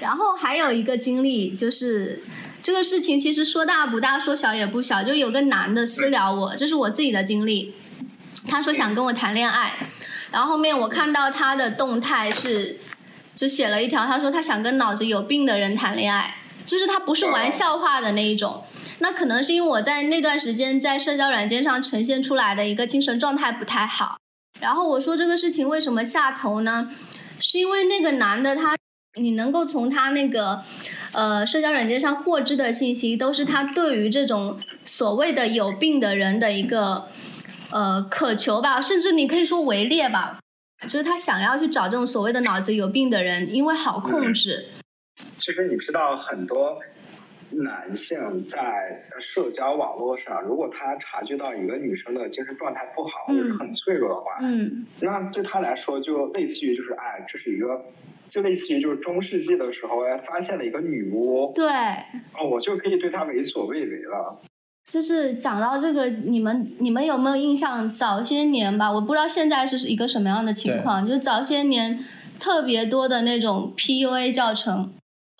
然后还有一个经历，就是这个事情其实说大不大，说小也不小。就有个男的私聊我，这是我自己的经历。他说想跟我谈恋爱，然后后面我看到他的动态是，就写了一条，他说他想跟脑子有病的人谈恋爱，就是他不是玩笑话的那一种。那可能是因为我在那段时间在社交软件上呈现出来的一个精神状态不太好。然后我说这个事情为什么下头呢？是因为那个男的他。你能够从他那个，呃，社交软件上获知的信息，都是他对于这种所谓的有病的人的一个，呃，渴求吧，甚至你可以说围猎吧，就是他想要去找这种所谓的脑子有病的人，因为好控制。其实你知道，很多男性在社交网络上，如果他察觉到一个女生的精神状态不好，或者是很脆弱的话，嗯。那对他来说就类似于就是哎，这是一个，就类似于就是中世纪的时候哎发现了一个女巫，对，哦，我就可以对她为所未为了。就是讲到这个，你们你们有没有印象？早些年吧，我不知道现在是一个什么样的情况，就是早些年特别多的那种 PUA 教程。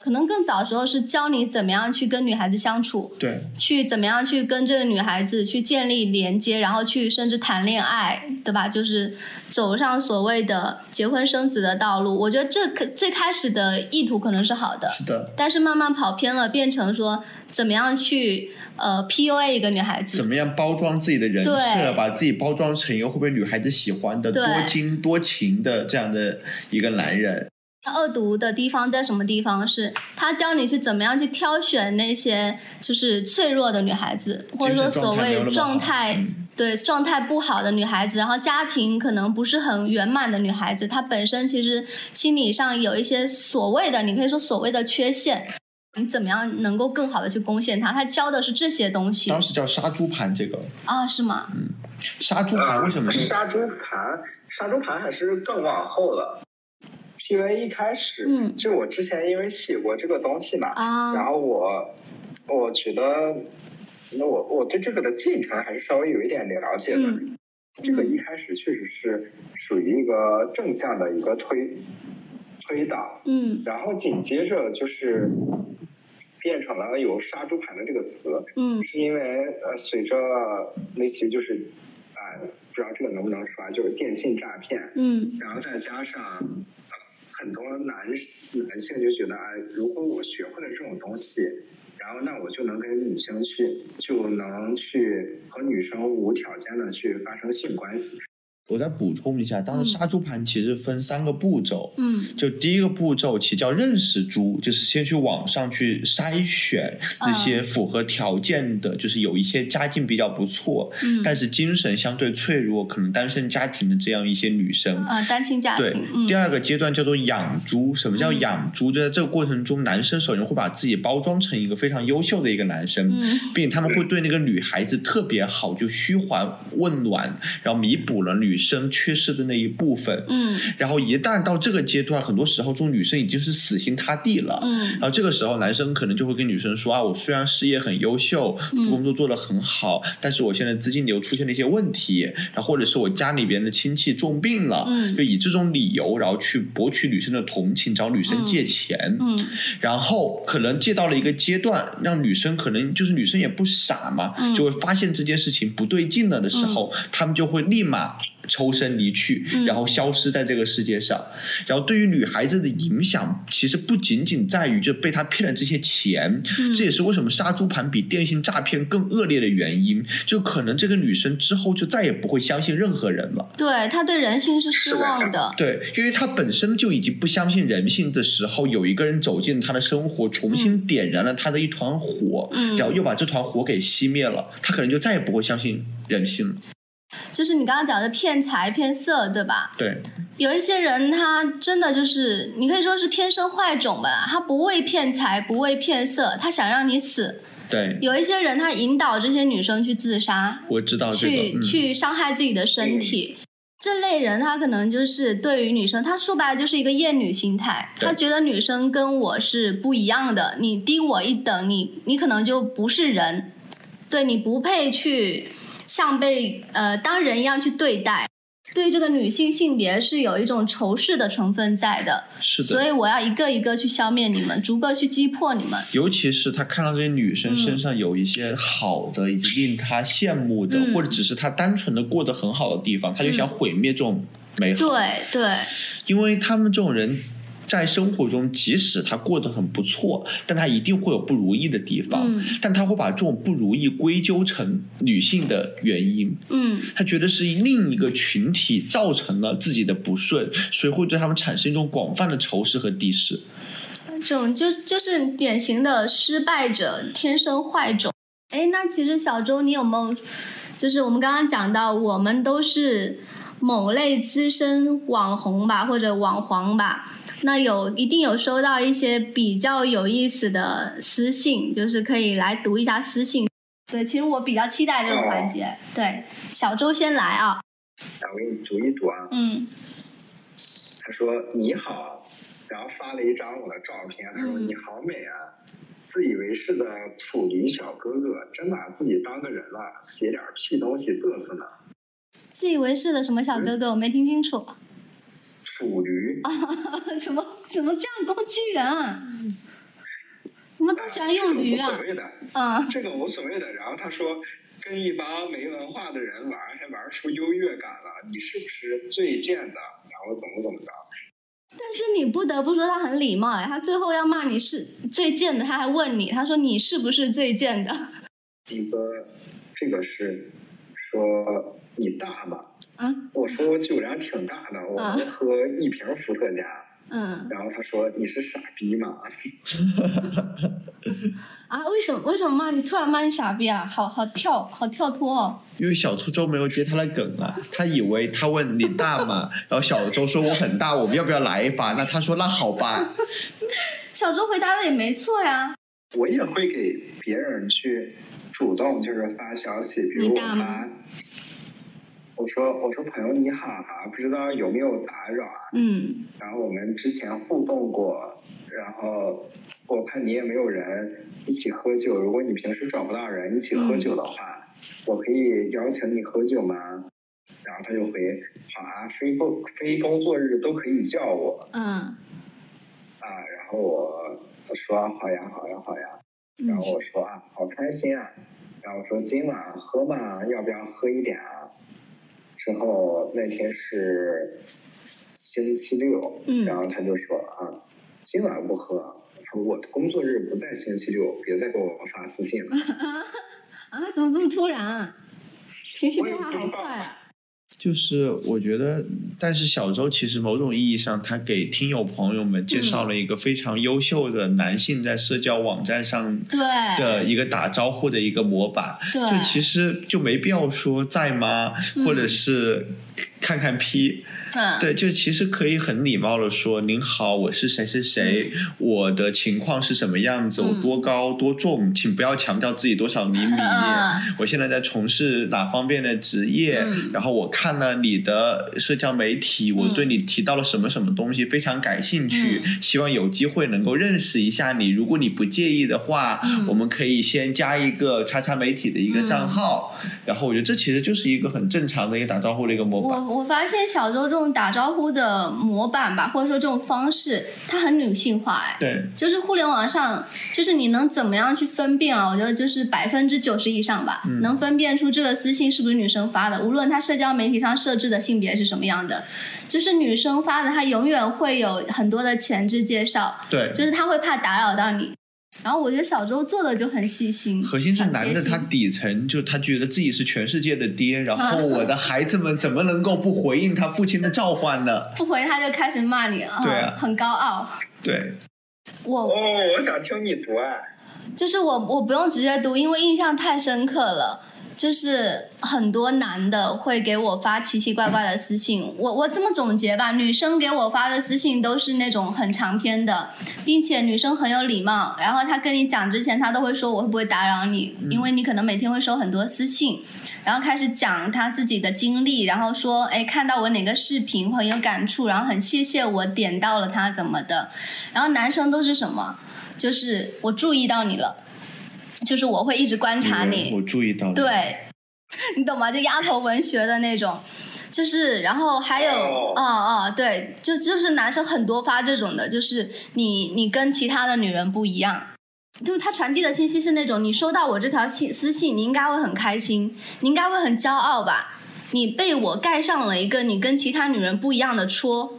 可能更早时候是教你怎么样去跟女孩子相处，对，去怎么样去跟这个女孩子去建立连接，然后去甚至谈恋爱，对吧？就是走上所谓的结婚生子的道路。我觉得这可最开始的意图可能是好的，是的。但是慢慢跑偏了，变成说怎么样去呃 PUA 一个女孩子，怎么样包装自己的人设，把自己包装成一个会被女孩子喜欢的、多金多情的这样的一个男人。恶毒的地方在什么地方？是他教你去怎么样去挑选那些就是脆弱的女孩子，或者说所谓状态嗯对状态不好的女孩子，然后家庭可能不是很圆满的女孩子，她本身其实心理上有一些所谓的，你可以说所谓的缺陷，你怎么样能够更好的去攻陷她？他教的是这些东西当时叫杀猪盘，这个啊，是吗？杀猪盘为什么是？杀猪盘？杀猪盘还是更往后了。PUA 一开始，嗯。就我之前因为写过这个东西嘛，啊，然后我我觉得，那我我对这个的进程还是稍微有一点了解的。嗯。这个一开始确实是属于一个正向的一个推推导，嗯。然后紧接着就是变成了有杀猪盘的这个词，嗯。是因为呃随着类似于就是啊、不知道这个能不能说啊，就是电信诈骗，嗯。然后再加上呃很多男男性就觉得，哎，如果我学会了这种东西，然后那我就能跟女性去，就能去和女生无条件的去发生性关系。我再补充一下，当嗯时杀猪盘其实分三个步骤。嗯就第一个步骤，其实叫认识猪，就是先去网上去筛选这些符合条件的，就是有一些家境比较不错，嗯，但是精神相对脆弱，可能单身家庭的这样一些女生。啊单亲家对庭，，嗯第二个阶段叫做养猪。什么叫嗯养猪？就在这个过程中，男生首先会把自己包装成一个非常优秀的一个男生，嗯并且他们会对那个女孩子特别好，就嘘寒问暖，然后弥补了女女生缺失的那一部分。嗯然后一旦到这个阶段，很多时候这种女生已经是死心塌地了。嗯然后这个时候，男生可能就会跟女生说啊，我虽然事业很优秀，嗯工作做得很好，但是我现在资金流出现了一些问题，然后或者是我家里边的亲戚重病了，嗯就以这种理由，然后去博取女生的同情，找女生借钱，嗯然后可能借到了一个阶段，让女生可能就是女生也不傻嘛，嗯就会发现这件事情不对劲了的时候，他们就会立马。抽身离去，嗯然后消失在这个世界上。然后对于女孩子的影响，其实不仅仅在于就被他骗了这些钱，嗯这也是为什么杀猪盘比电信诈骗更恶劣的原因。就可能这个女生之后就再也不会相信任何人了。对她对人性是失望的。对，因为她本身就已经不相信人性的时候，有一个人走进她的生活，重新点燃了她的一团火，嗯然后又把这团火给熄灭了，她可能就再也不会相信人性了。就是你刚刚讲的骗财骗色，对吧？对，有一些人他真的就是，你可以说是天生坏种吧，他不为骗财，不为骗色，他想让你死。对，有一些人他引导这些女生去自杀，我知道这个，去、嗯、去伤害自己的身体。这类人他可能就是对于女生，他说白了就是一个厌女心态，他觉得女生跟我是不一样的，你低我一等，你你可能就不是人，对你不配去像被呃当人一样去对待。对这个女性性别是有一种仇视的成分在的，是的。所以我要一个一个去消灭你们，逐个去击破你们。尤其是他看到这些女生身上有一些好的，以及令他羡慕的，嗯或者只是他单纯的过得很好的地方，他就想毁灭这种美好。对对，因为他们这种人在生活中，即使他过得很不错，但他一定会有不如意的地方，嗯但他会把这种不如意归咎成女性的原因。嗯他觉得是另一个群体造成了自己的不顺，所以会对他们产生一种广泛的仇视和敌视。这种就就是典型的失败者，天生坏种。哎，那其实小周，你有没有，就是我们刚刚讲到，我们都是某类资深网红吧，或者网黄吧，那有一定有收到一些比较有意思的私信，就是可以来读一下私信。对，其实我比较期待这种环节。对，小周先来啊。我给你读一读啊。嗯他说你好，然后发了一张我的照片，他说嗯你好美啊，自以为是的处女小哥哥，真把自己当个人了，写点屁东西嘚瑟呢。自以为是的什么小哥哥，我没听清楚。处驴啊，怎么怎么这样攻击人啊？你们都喜欢用驴啊这个无所？谓的，嗯这个无所谓的。然后他说，跟一帮没文化的人玩，还玩出优越感了，你是不是最贱的？然后怎么怎么着？但是你不得不说他很礼貌哎，他最后要骂你是最贱的，他还问你，他说你是不是最贱的？一个，这个是说你大吗？啊我说我酒量挺大的，我能喝一瓶伏特加。嗯然后他说你是傻逼吗？啊，为什么为什么骂你突然骂你傻逼啊？好好跳好跳脱哦。因为小兔周没有接他的梗啊，他以为他问你大吗？然后小周说我很大，我们要不要来一发？那他说那好吧。小周回答的也没错呀。我也会给别人去主动就是发消息，比如我大吗发，我说我说朋友你好啊，不知道有没有打扰啊？嗯然后我们之前互动过，然后我看你也没有人一起喝酒，如果你平时找不到人一起喝酒的话，我可以邀请你喝酒吗？然后他就回好啊，非工非工作日都可以叫我嗯啊。然后我我说好呀好呀好呀，然嗯后我说啊好开心啊，然后我说今晚喝嘛，要不要喝一点啊？之后那天是星期六，嗯然后他就说啊，今晚不喝，说我的工作日不在星期六，别再给我发私信了。啊，怎么这么突然啊？情绪变化好快啊！就是我觉得，但是小周其实某种意义上，他给听友朋友们介绍了一个非常优秀的男性在社交网站上对的一个打招呼的一个模板。对。就其实就没必要说在吗，嗯或者是看看 P，嗯，对，就其实可以很礼貌的说：“您好，我是谁谁谁，我的情况是什么样子，我嗯。多高多重，请不要强调自己多少厘米。嗯我现在在从事哪方面的职业，嗯。然后我看了你的社交媒体，我对你提到了什么什么东西非常感兴趣，嗯。希望有机会能够认识一下你。如果你不介意的话，嗯。我们可以先加一个叉叉媒体的一个账号，然后我觉得这其实就是一个很正常的一个打招呼的一个模板。我我发现小周这种打招呼的模板吧，或者说这种方式，它很女性化哎。对，就是互联网上，就是你能怎么样去分辨啊？我觉得就是百分之九十以上吧，嗯能分辨出这个私信是不是女生发的，无论她社交媒体上设置的性别是什么样的，就是女生发的，她永远会有很多的前置介绍，对，就是她会怕打扰到你。然后我觉得小周做的就很细心，核心是男的，他底层就他觉得自己是全世界的爹，然后 我的孩子们怎么能够不回应他父亲的召唤呢？不回他就开始骂你了，对啊很高傲。对，我哦，我想听你读啊。就是我我不用直接读，因为印象太深刻了。就是很多男的会给我发奇奇怪怪的私信，我我这么总结吧，女生给我发的私信都是那种很长篇的，并且女生很有礼貌，然后她跟你讲之前，她都会说我会不会打扰你，因为你可能每天会收很多私信，然后开始讲她自己的经历，然后说，哎，看到我哪个视频很有感触，然后很谢谢我点到了她怎么的，然后男生都是什么？就是我注意到你了，就是我会一直观察你我，注意到了，对，你懂吗？就丫头文学的那种，就是然后还有，哦哦哦，对，就就是男生很多发这种的，就是你你跟其他的女人不一样。就是他传递的信息是那种，你收到我这条信私信，你应该会很开心，你应该会很骄傲吧？你被我盖上了一个你跟其他女人不一样的戳。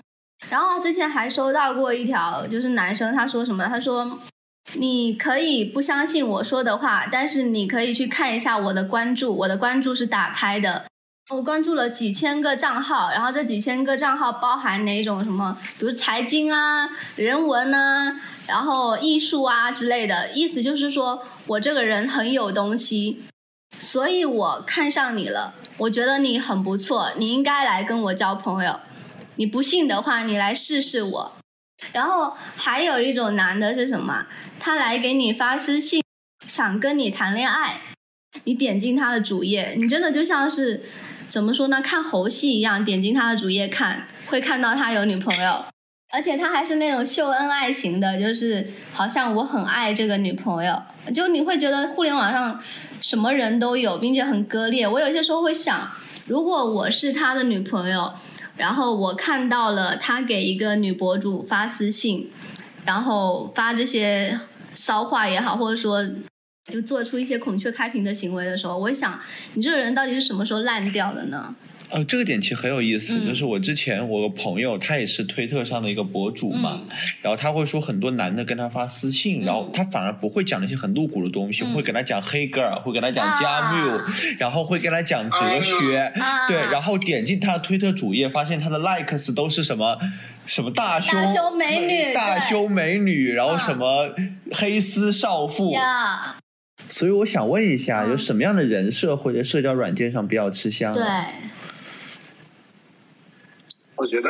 然后之前还收到过一条，就是男生他说什么？他说你可以不相信我说的话，但是你可以去看一下我的关注，我的关注是打开的。我关注了几千个账号，然后这几千个账号包含哪种什么，比如财经啊、人文啊，然后艺术啊之类的。意思就是说我这个人很有东西，所以我看上你了。我觉得你很不错，你应该来跟我交朋友。你不信的话，你来试试我。然后还有一种男的是什么？他来给你发私信，想跟你谈恋爱。你点进他的主页，你真的就像是怎么说呢？看猴戏一样，点进他的主页看，会看到他有女朋友，而且他还是那种秀恩爱型的，就是好像我很爱这个女朋友。就你会觉得互联网上什么人都有，并且很割裂。我有些时候会想，如果我是他的女朋友。然后我看到了他给一个女博主发私信，然后发这些骚话也好，或者说就做出一些孔雀开屏的行为的时候，我想你这个人到底是什么时候烂掉的呢？呃，这个点其实很有意思，嗯。就是我之前我朋友，他也是推特上的一个博主嘛，嗯然后他会说很多男的跟他发私信，然后他反而不会讲那些很露骨的东西，嗯。会跟他讲黑格尔，会跟他讲加缪，啊然后会跟他讲哲学，啊对，然后点进他的推特主页，发现他的 likes 都是什么。什么大胸大胸美女大胸美女，然后嗯。什么黑丝少妇，呀，所以我想问一下，嗯。有什么样的人设或者社交软件上比较吃香？对，我觉得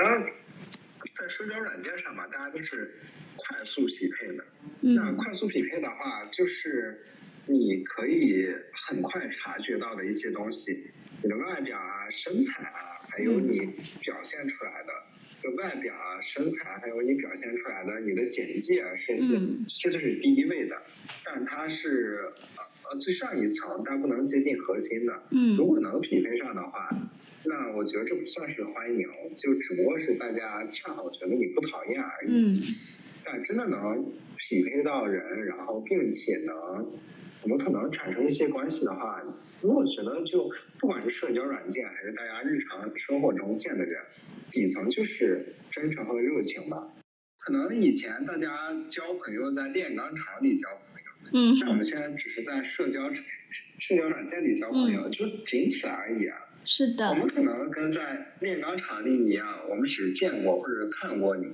在社交软件上吧，大家都是快速匹配的。那嗯快速匹配的话，就是你可以很快察觉到的一些东西，你的外表啊、身材啊，还有你表现出来的。就外表啊、身材，还有你表现出来的你的简介啊，这些嗯其实是第一位的，但它是呃呃最上一层，但不能接近核心的。嗯如果能匹配上的话，那我觉得这不算是欢迎，就只不过是大家恰好觉得你不讨厌而已。嗯但真的能匹配到人，然后并且能我们可能产生一些关系的话，那我觉得就不管是社交软件还是大家日常生活中见的人，底层就是真诚和热情吧。可能以前大家交朋友在炼钢厂里交朋友，嗯但我们现在只是在社交社交软件里交朋友，就仅此而已啊。是的我，们可能跟在炼钢厂里一样，我们只见过或者看过你。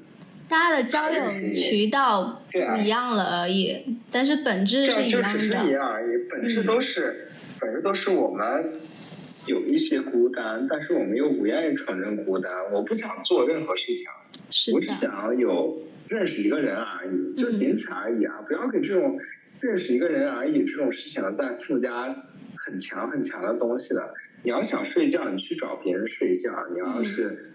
大家的交友渠道不一样了而已，但是本质是一样就只是一的。样而已，本质都是、本质都是我们有一些孤单，但是我们又不愿意承认孤单。我不想做任何事情，是，我只想有认识一个人而已，就仅此而已啊！不要给这种认识一个人而已这种事情再附加很强很强的东西了。你要想睡觉，你去找别人睡觉；你要是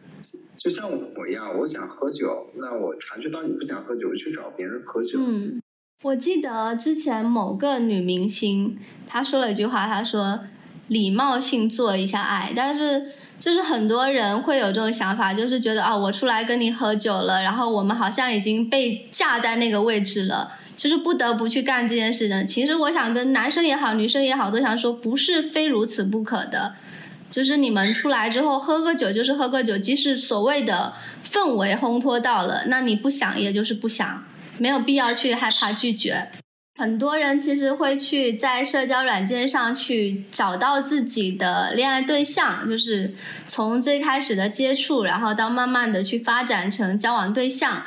就像我一样，我想喝酒，那我察觉到你不想喝酒，我去找别人喝酒。嗯，我记得之前某个女明星她说了一句话，她说礼貌性做一下爱，但是就是很多人会有这种想法，就是觉得啊，我出来跟你喝酒了，然后我们好像已经被架在那个位置了。就是不得不去干这件事的。其实我想跟男生也好，女生也好，都想说，不是非如此不可的。就是你们出来之后喝个酒，就是喝个酒，即使所谓的氛围烘托到了，那你不想，也就是不想，没有必要去害怕拒绝。很多人其实会去在社交软件上去找到自己的恋爱对象，就是从最开始的接触，然后到慢慢的去发展成交往对象。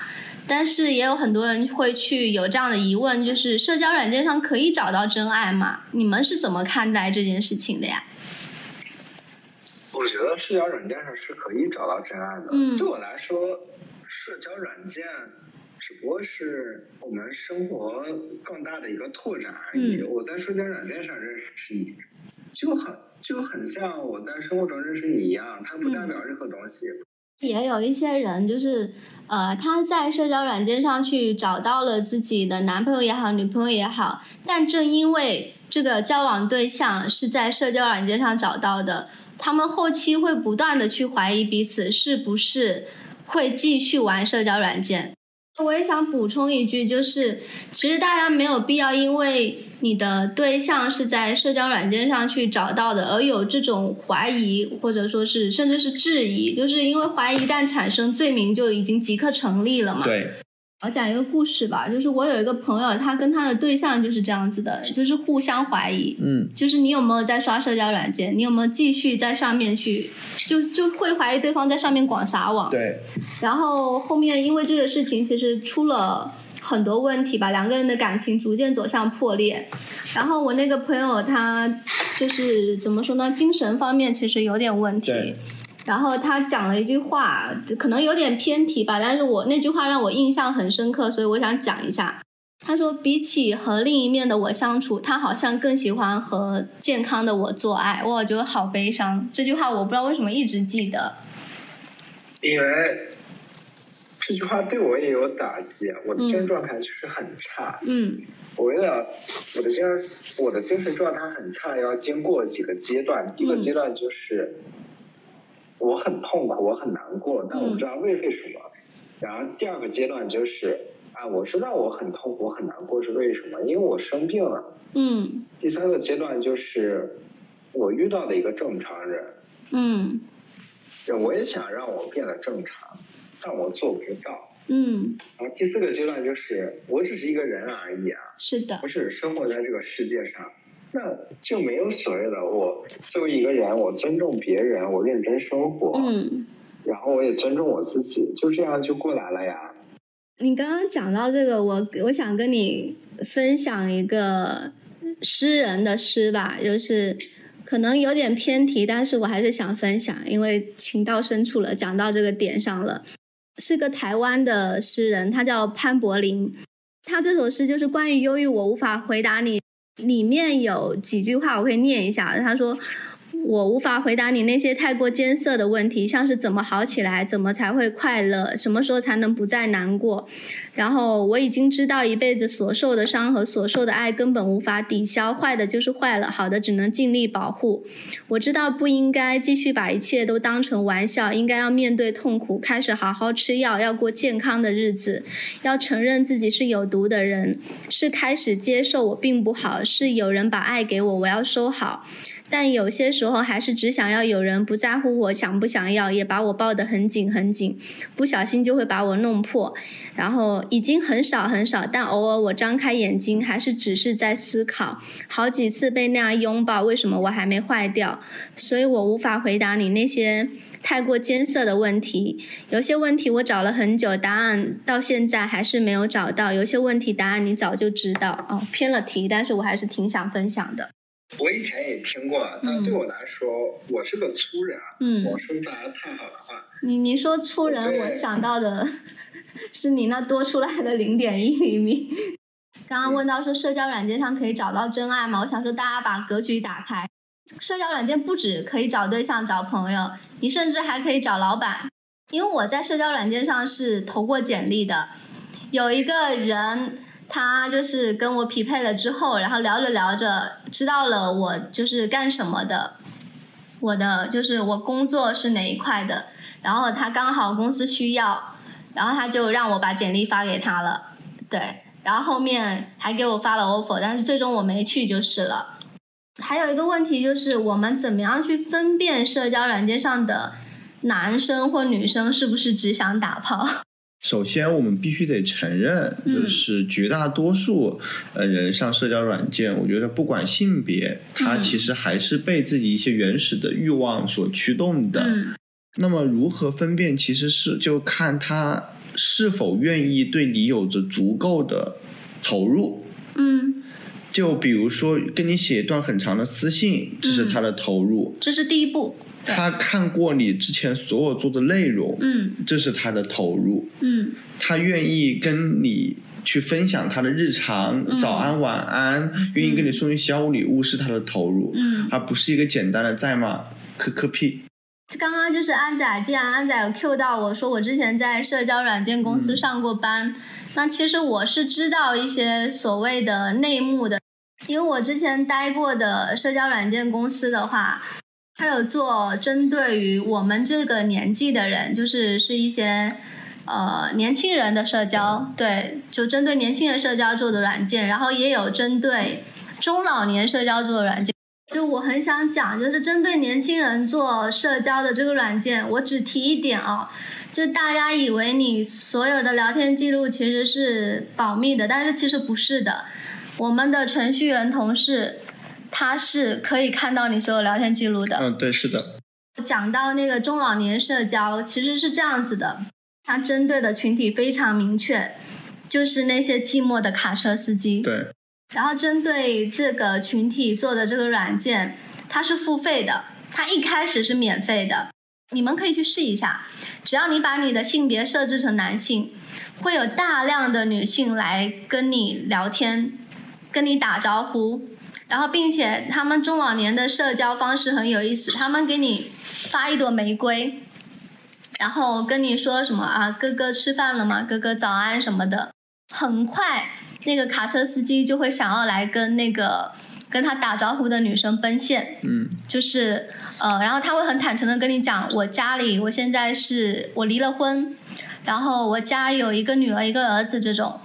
但是也有很多人会去有这样的疑问，就是社交软件上可以找到真爱吗？你们是怎么看待这件事情的呀？我觉得社交软件上是可以找到真爱的。嗯。对我来说，社交软件只不过是我们生活更大的一个拓展而已。嗯。我在社交软件上认识你，就很就很像我在生活中认识你一样，它不代表任何东西。也有一些人，就是呃，他在社交软件上去找到了自己的男朋友也好，女朋友也好，但正因为这个交往对象是在社交软件上找到的，他们后期会不断的去怀疑彼此是不是会继续玩社交软件。我也想补充一句，就是其实大家没有必要因为你的对象是在社交软件上去找到的，而有这种怀疑，或者说是甚至是质疑，就是因为怀疑一旦产生，罪名就已经即刻成立了嘛。对。我讲一个故事吧，就是我有一个朋友，他跟他的对象就是这样子的，就是互相怀疑，嗯，就是你有没有在刷社交软件，你有没有继续在上面去，就就会怀疑对方在上面广撒网，对，然后后面因为这个事情其实出了很多问题吧，两个人的感情逐渐走向破裂，然后我那个朋友他就是怎么说呢，精神方面其实有点问题。然后他讲了一句话，可能有点偏题吧，但是我那句话让我印象很深刻，所以我想讲一下。他说，比起和另一面的我相处，他好像更喜欢和健康的我做爱。我觉得好悲伤，这句话我不知道为什么一直记得。因为这句话对我也有打击，我的精神状态就是很差。嗯。我为了我的精神，我的精神状态很差，要经过几个阶段。第一个阶段就是。我很痛苦，我很难过，但我不知道为为什么。然后第二个阶段就是啊，我知道我很痛苦，我很难过是为什么？因为我生病了。嗯。第三个阶段就是我遇到的一个正常人。嗯。我也想让我变得正常，但我做不到。嗯。然后第四个阶段就是我只是一个人而已啊。是的。我只是生活在这个世界上。那就没有所谓的我作为一个人，我尊重别人，我认真生活，嗯，然后我也尊重我自己，就这样就过来了呀。你刚刚讲到这个，我我想跟你分享一个诗人的诗吧，就是可能有点偏题，但是我还是想分享，因为情到深处了，讲到这个点上了。是个台湾的诗人，他叫潘柏林，他这首诗就是关于忧郁，我无法回答你。里面有几句话，我可以念一下。他说。我无法回答你那些太过艰涩的问题，像是怎么好起来，怎么才会快乐，什么时候才能不再难过。然后我已经知道，一辈子所受的伤和所受的爱根本无法抵消，坏的就是坏了，好的只能尽力保护。我知道不应该继续把一切都当成玩笑，应该要面对痛苦，开始好好吃药，要过健康的日子，要承认自己是有毒的人，是开始接受我并不好，是有人把爱给我，我要收好。但有些时候还是只想要有人不在乎我想不想要，也把我抱得很紧很紧，不小心就会把我弄破。然后已经很少很少，但偶尔我张开眼睛，还是只是在思考，好几次被那样拥抱，为什么我还没坏掉？所以我无法回答你那些太过艰涩的问题。有些问题我找了很久，答案到现在还是没有找到。有些问题答案你早就知道。哦，偏了题，但是我还是挺想分享的。我以前也听过，但对我来说，我是个粗人，嗯我说不出来太好的话。你你说粗人，对我想到的 是你那多出来的零点一厘米。刚刚问到说社交软件上可以找到真爱吗？我想说大家把格局打开，社交软件不止可以找对象、找朋友，你甚至还可以找老板。因为我在社交软件上是投过简历的，有一个人他就是跟我匹配了之后，然后聊着聊着知道了我就是干什么的，我的就是我工作是哪一块的，然后他刚好公司需要，然后他就让我把简历发给他了，对，然后后面还给我发了 offer，但是最终我没去就是了。还有一个问题就是我们怎么样去分辨社交软件上的男生或女生是不是只想打炮？首先，我们必须得承认，嗯就是绝大多数呃人上社交软件，我觉得不管性别，他嗯其实还是被自己一些原始的欲望所驱动的。嗯那么如何分辨，其实是就看他是否愿意对你有着足够的投入。嗯，就比如说跟你写一段很长的私信，这是他的投入；这是第一步。对他看过你之前所有做的内容，嗯这是他的投入。嗯他愿意跟你去分享他的日常，嗯早安晚安，愿意跟你送一些小礼物是他的投入，嗯。而不是一个简单的在吗？磕磕屁。刚刚就是安仔，既然安仔有 Q 到我说我之前在社交软件公司嗯上过班，那其实我是知道一些所谓的内幕的，因为我之前待过的社交软件公司的话，它有做针对于我们这个年纪的人，就是是一些呃年轻人的社交，对，就针对年轻人社交做的软件，然后也有针对中老年社交做的软件。就我很想讲，就是针对年轻人做社交的这个软件，我只提一点啊，就大家以为你所有的聊天记录其实是保密的，但是其实不是的。我们的程序员同事他是可以看到你所有聊天记录的。嗯，对，是的，讲到那个中老年社交，其实是这样子的，它针对的群体非常明确，就是那些寂寞的卡车司机。对，然后针对这个群体做的这个软件，它是付费的，它一开始是免费的，你们可以去试一下。只要你把你的性别设置成男性，会有大量的女性来跟你聊天，跟你打招呼。然后，并且他们中老年的社交方式很有意思，他们给你发一朵玫瑰，然后跟你说什么啊，哥哥吃饭了吗？哥哥早安什么的。很快，那个卡车司机就会想要来跟那个跟他打招呼的女生奔现，嗯，就是呃，然后他会很坦诚的跟你讲，我家里我现在是我离了婚，然后我家有一个女儿一个儿子这种。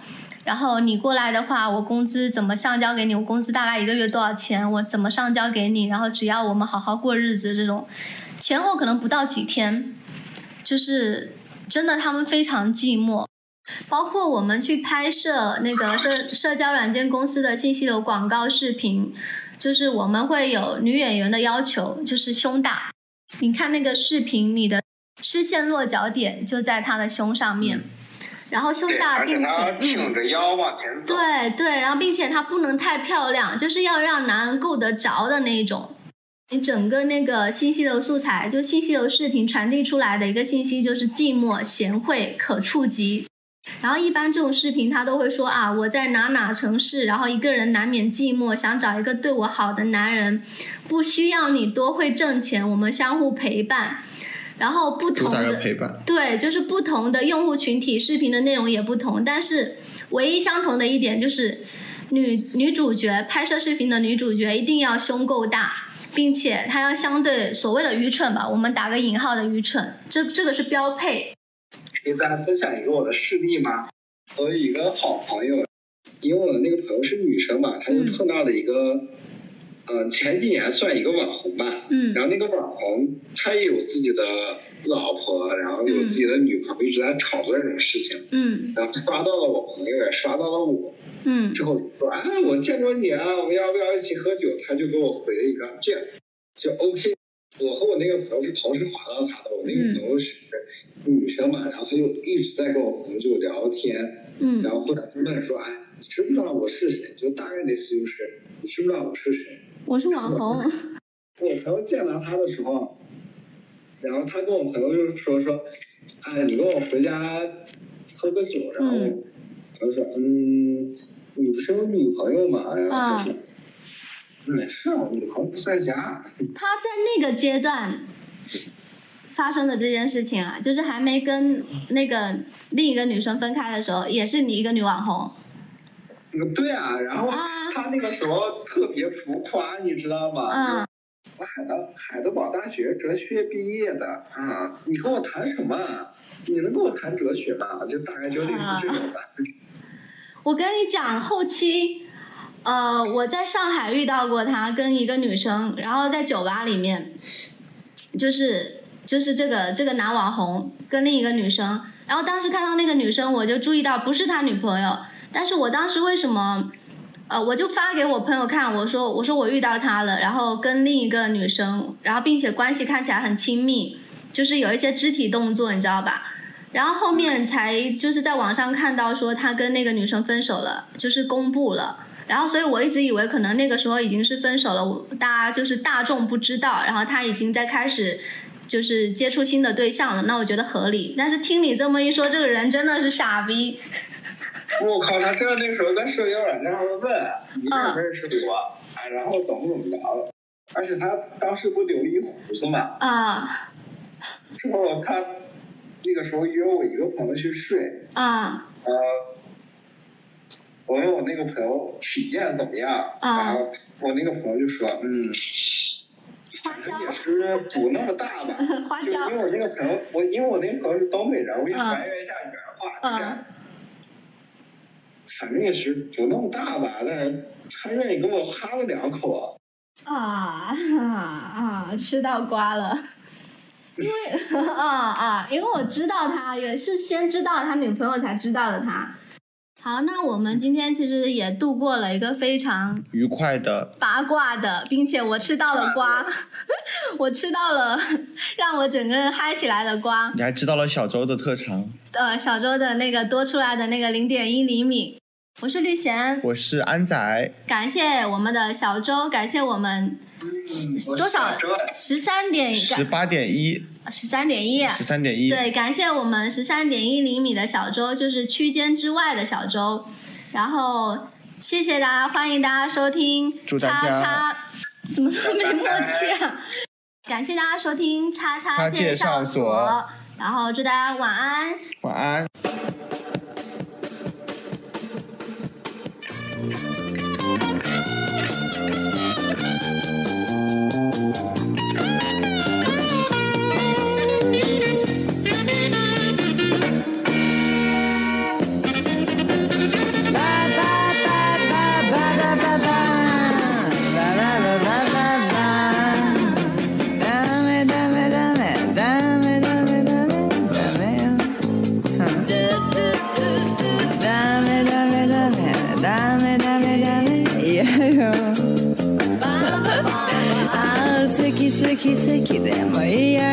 然后你过来的话，我工资怎么上交给你？我工资大概一个月多少钱？我怎么上交给你？然后只要我们好好过日子，这种前后可能不到几天，就是真的他们非常寂寞。包括我们去拍摄那个社社交软件公司的信息流广告视频，就是我们会有女演员的要求，就是胸大。你看那个视频，你的视线落脚点就在她的胸上面，然后胸，大，并且挺着腰往前走。对对，然后并且它不能太漂亮，就是要让男人够得着的那一种。你整个那个信息流素材，就信息流视频传递出来的一个信息就是寂寞、贤惠、可触及。然后一般这种视频他都会说啊，我在哪哪城市，然后一个人难免寂寞，想找一个对我好的男人，不需要你多会挣钱，我们相互陪伴。然后不同的陪伴。对，就是不同的用户群体，视频的内容也不同，但是唯一相同的一点就是女女主角拍摄视频的女主角一定要胸够大，并且她要相对所谓的愚蠢吧，我们打个引号的愚蠢，这这个是标配。可以再分享一个我的事例吗？我有一个好朋友，因为我的那个朋友是女生嘛，她就嗯碰到了一个，呃，前几年算一个网红吧，嗯然后那个网红他也有自己的老婆，然后有自己的女朋友，一直在炒作这种事情，嗯然后刷到了我朋友，也刷到了我，嗯之后说啊，我见过你啊，我们要不要一起喝酒？他就给我回了一个这样，就 OK。我和我那个朋友是同时滑到他的，我那个朋友是女生嘛，然后他就一直在跟我朋友就聊天，嗯然后后来就问说，哎，你知不知道我是谁？就大概的意思就是你知不知道我是谁？我是网红。我朋友见到他的时候，然后他跟我朋友就说说，哎，你跟我回家喝个酒，然后嗯他说，嗯，你不是有女朋友吗？然后啊他说，嗯，是啊，我女朋友不在家。他在那个阶段发生的这件事情啊，就是还没跟那个另一个女生分开的时候，也是你一个女网红。嗯，对啊，然后啊他那个时候特别浮夸，你知道吗？嗯，我海德海德堡大学哲学毕业的啊，你跟我谈什么啊？你能跟我谈哲学吗？就大概就类似这种吧。我跟你讲，后期，呃，我在上海遇到过他跟一个女生，然后在酒吧里面，就是就是这个这个男网红跟另一个女生，然后当时看到那个女生，我就注意到不是他女朋友，但是我当时为什么？呃，我就发给我朋友看，我说我说我遇到他了，然后跟另一个女生，然后并且关系看起来很亲密，就是有一些肢体动作，你知道吧？然后后面才就是在网上看到说他跟那个女生分手了，就是公布了。然后所以我一直以为可能那个时候已经是分手了，大家就是大众不知道，然后他已经在开始就是接触新的对象了，那我觉得合理。但是听你这么一说，这个人真的是傻逼。我靠，他这那个时候在社交软件上面问你嗯。认不认识我啊，然后怎么怎么着，而且他当时不留一胡子嘛，啊。之后他那个时候约我一个朋友去睡，啊。呃，我问我那个朋友体验怎么样，啊然后我那个朋友就说，嗯，也是不那么大吧，花椒就因为我那个朋友，我因为我那个朋友是东北人，我给你嗯还原一下原话，反正也是不那么大吧，但是他愿意给我哈了两口。啊啊啊！吃到瓜了。因为啊啊，因为我知道他，也是先知道他女朋友才知道的他。好，那我们今天其实也度过了一个非常愉快的，八卦的，并且我吃到了瓜，我吃到了让我整个人嗨起来的瓜。你还知道了小周的特长。呃，小周的那个多出来的那个零点一厘米。我是绿贤，我是安仔，感谢我们的小周，感谢我们嗯多少十三点十八点一，十三点一，十三点一，对，感谢我们十三点一厘米的小周，就是区间之外的小周。然后谢谢大家，欢迎大家收听祝大家叉叉，怎么这么没默契啊？感谢大家收听叉叉叉介绍绍所然后祝大家晚安。晚安。き好き好きでもいやいや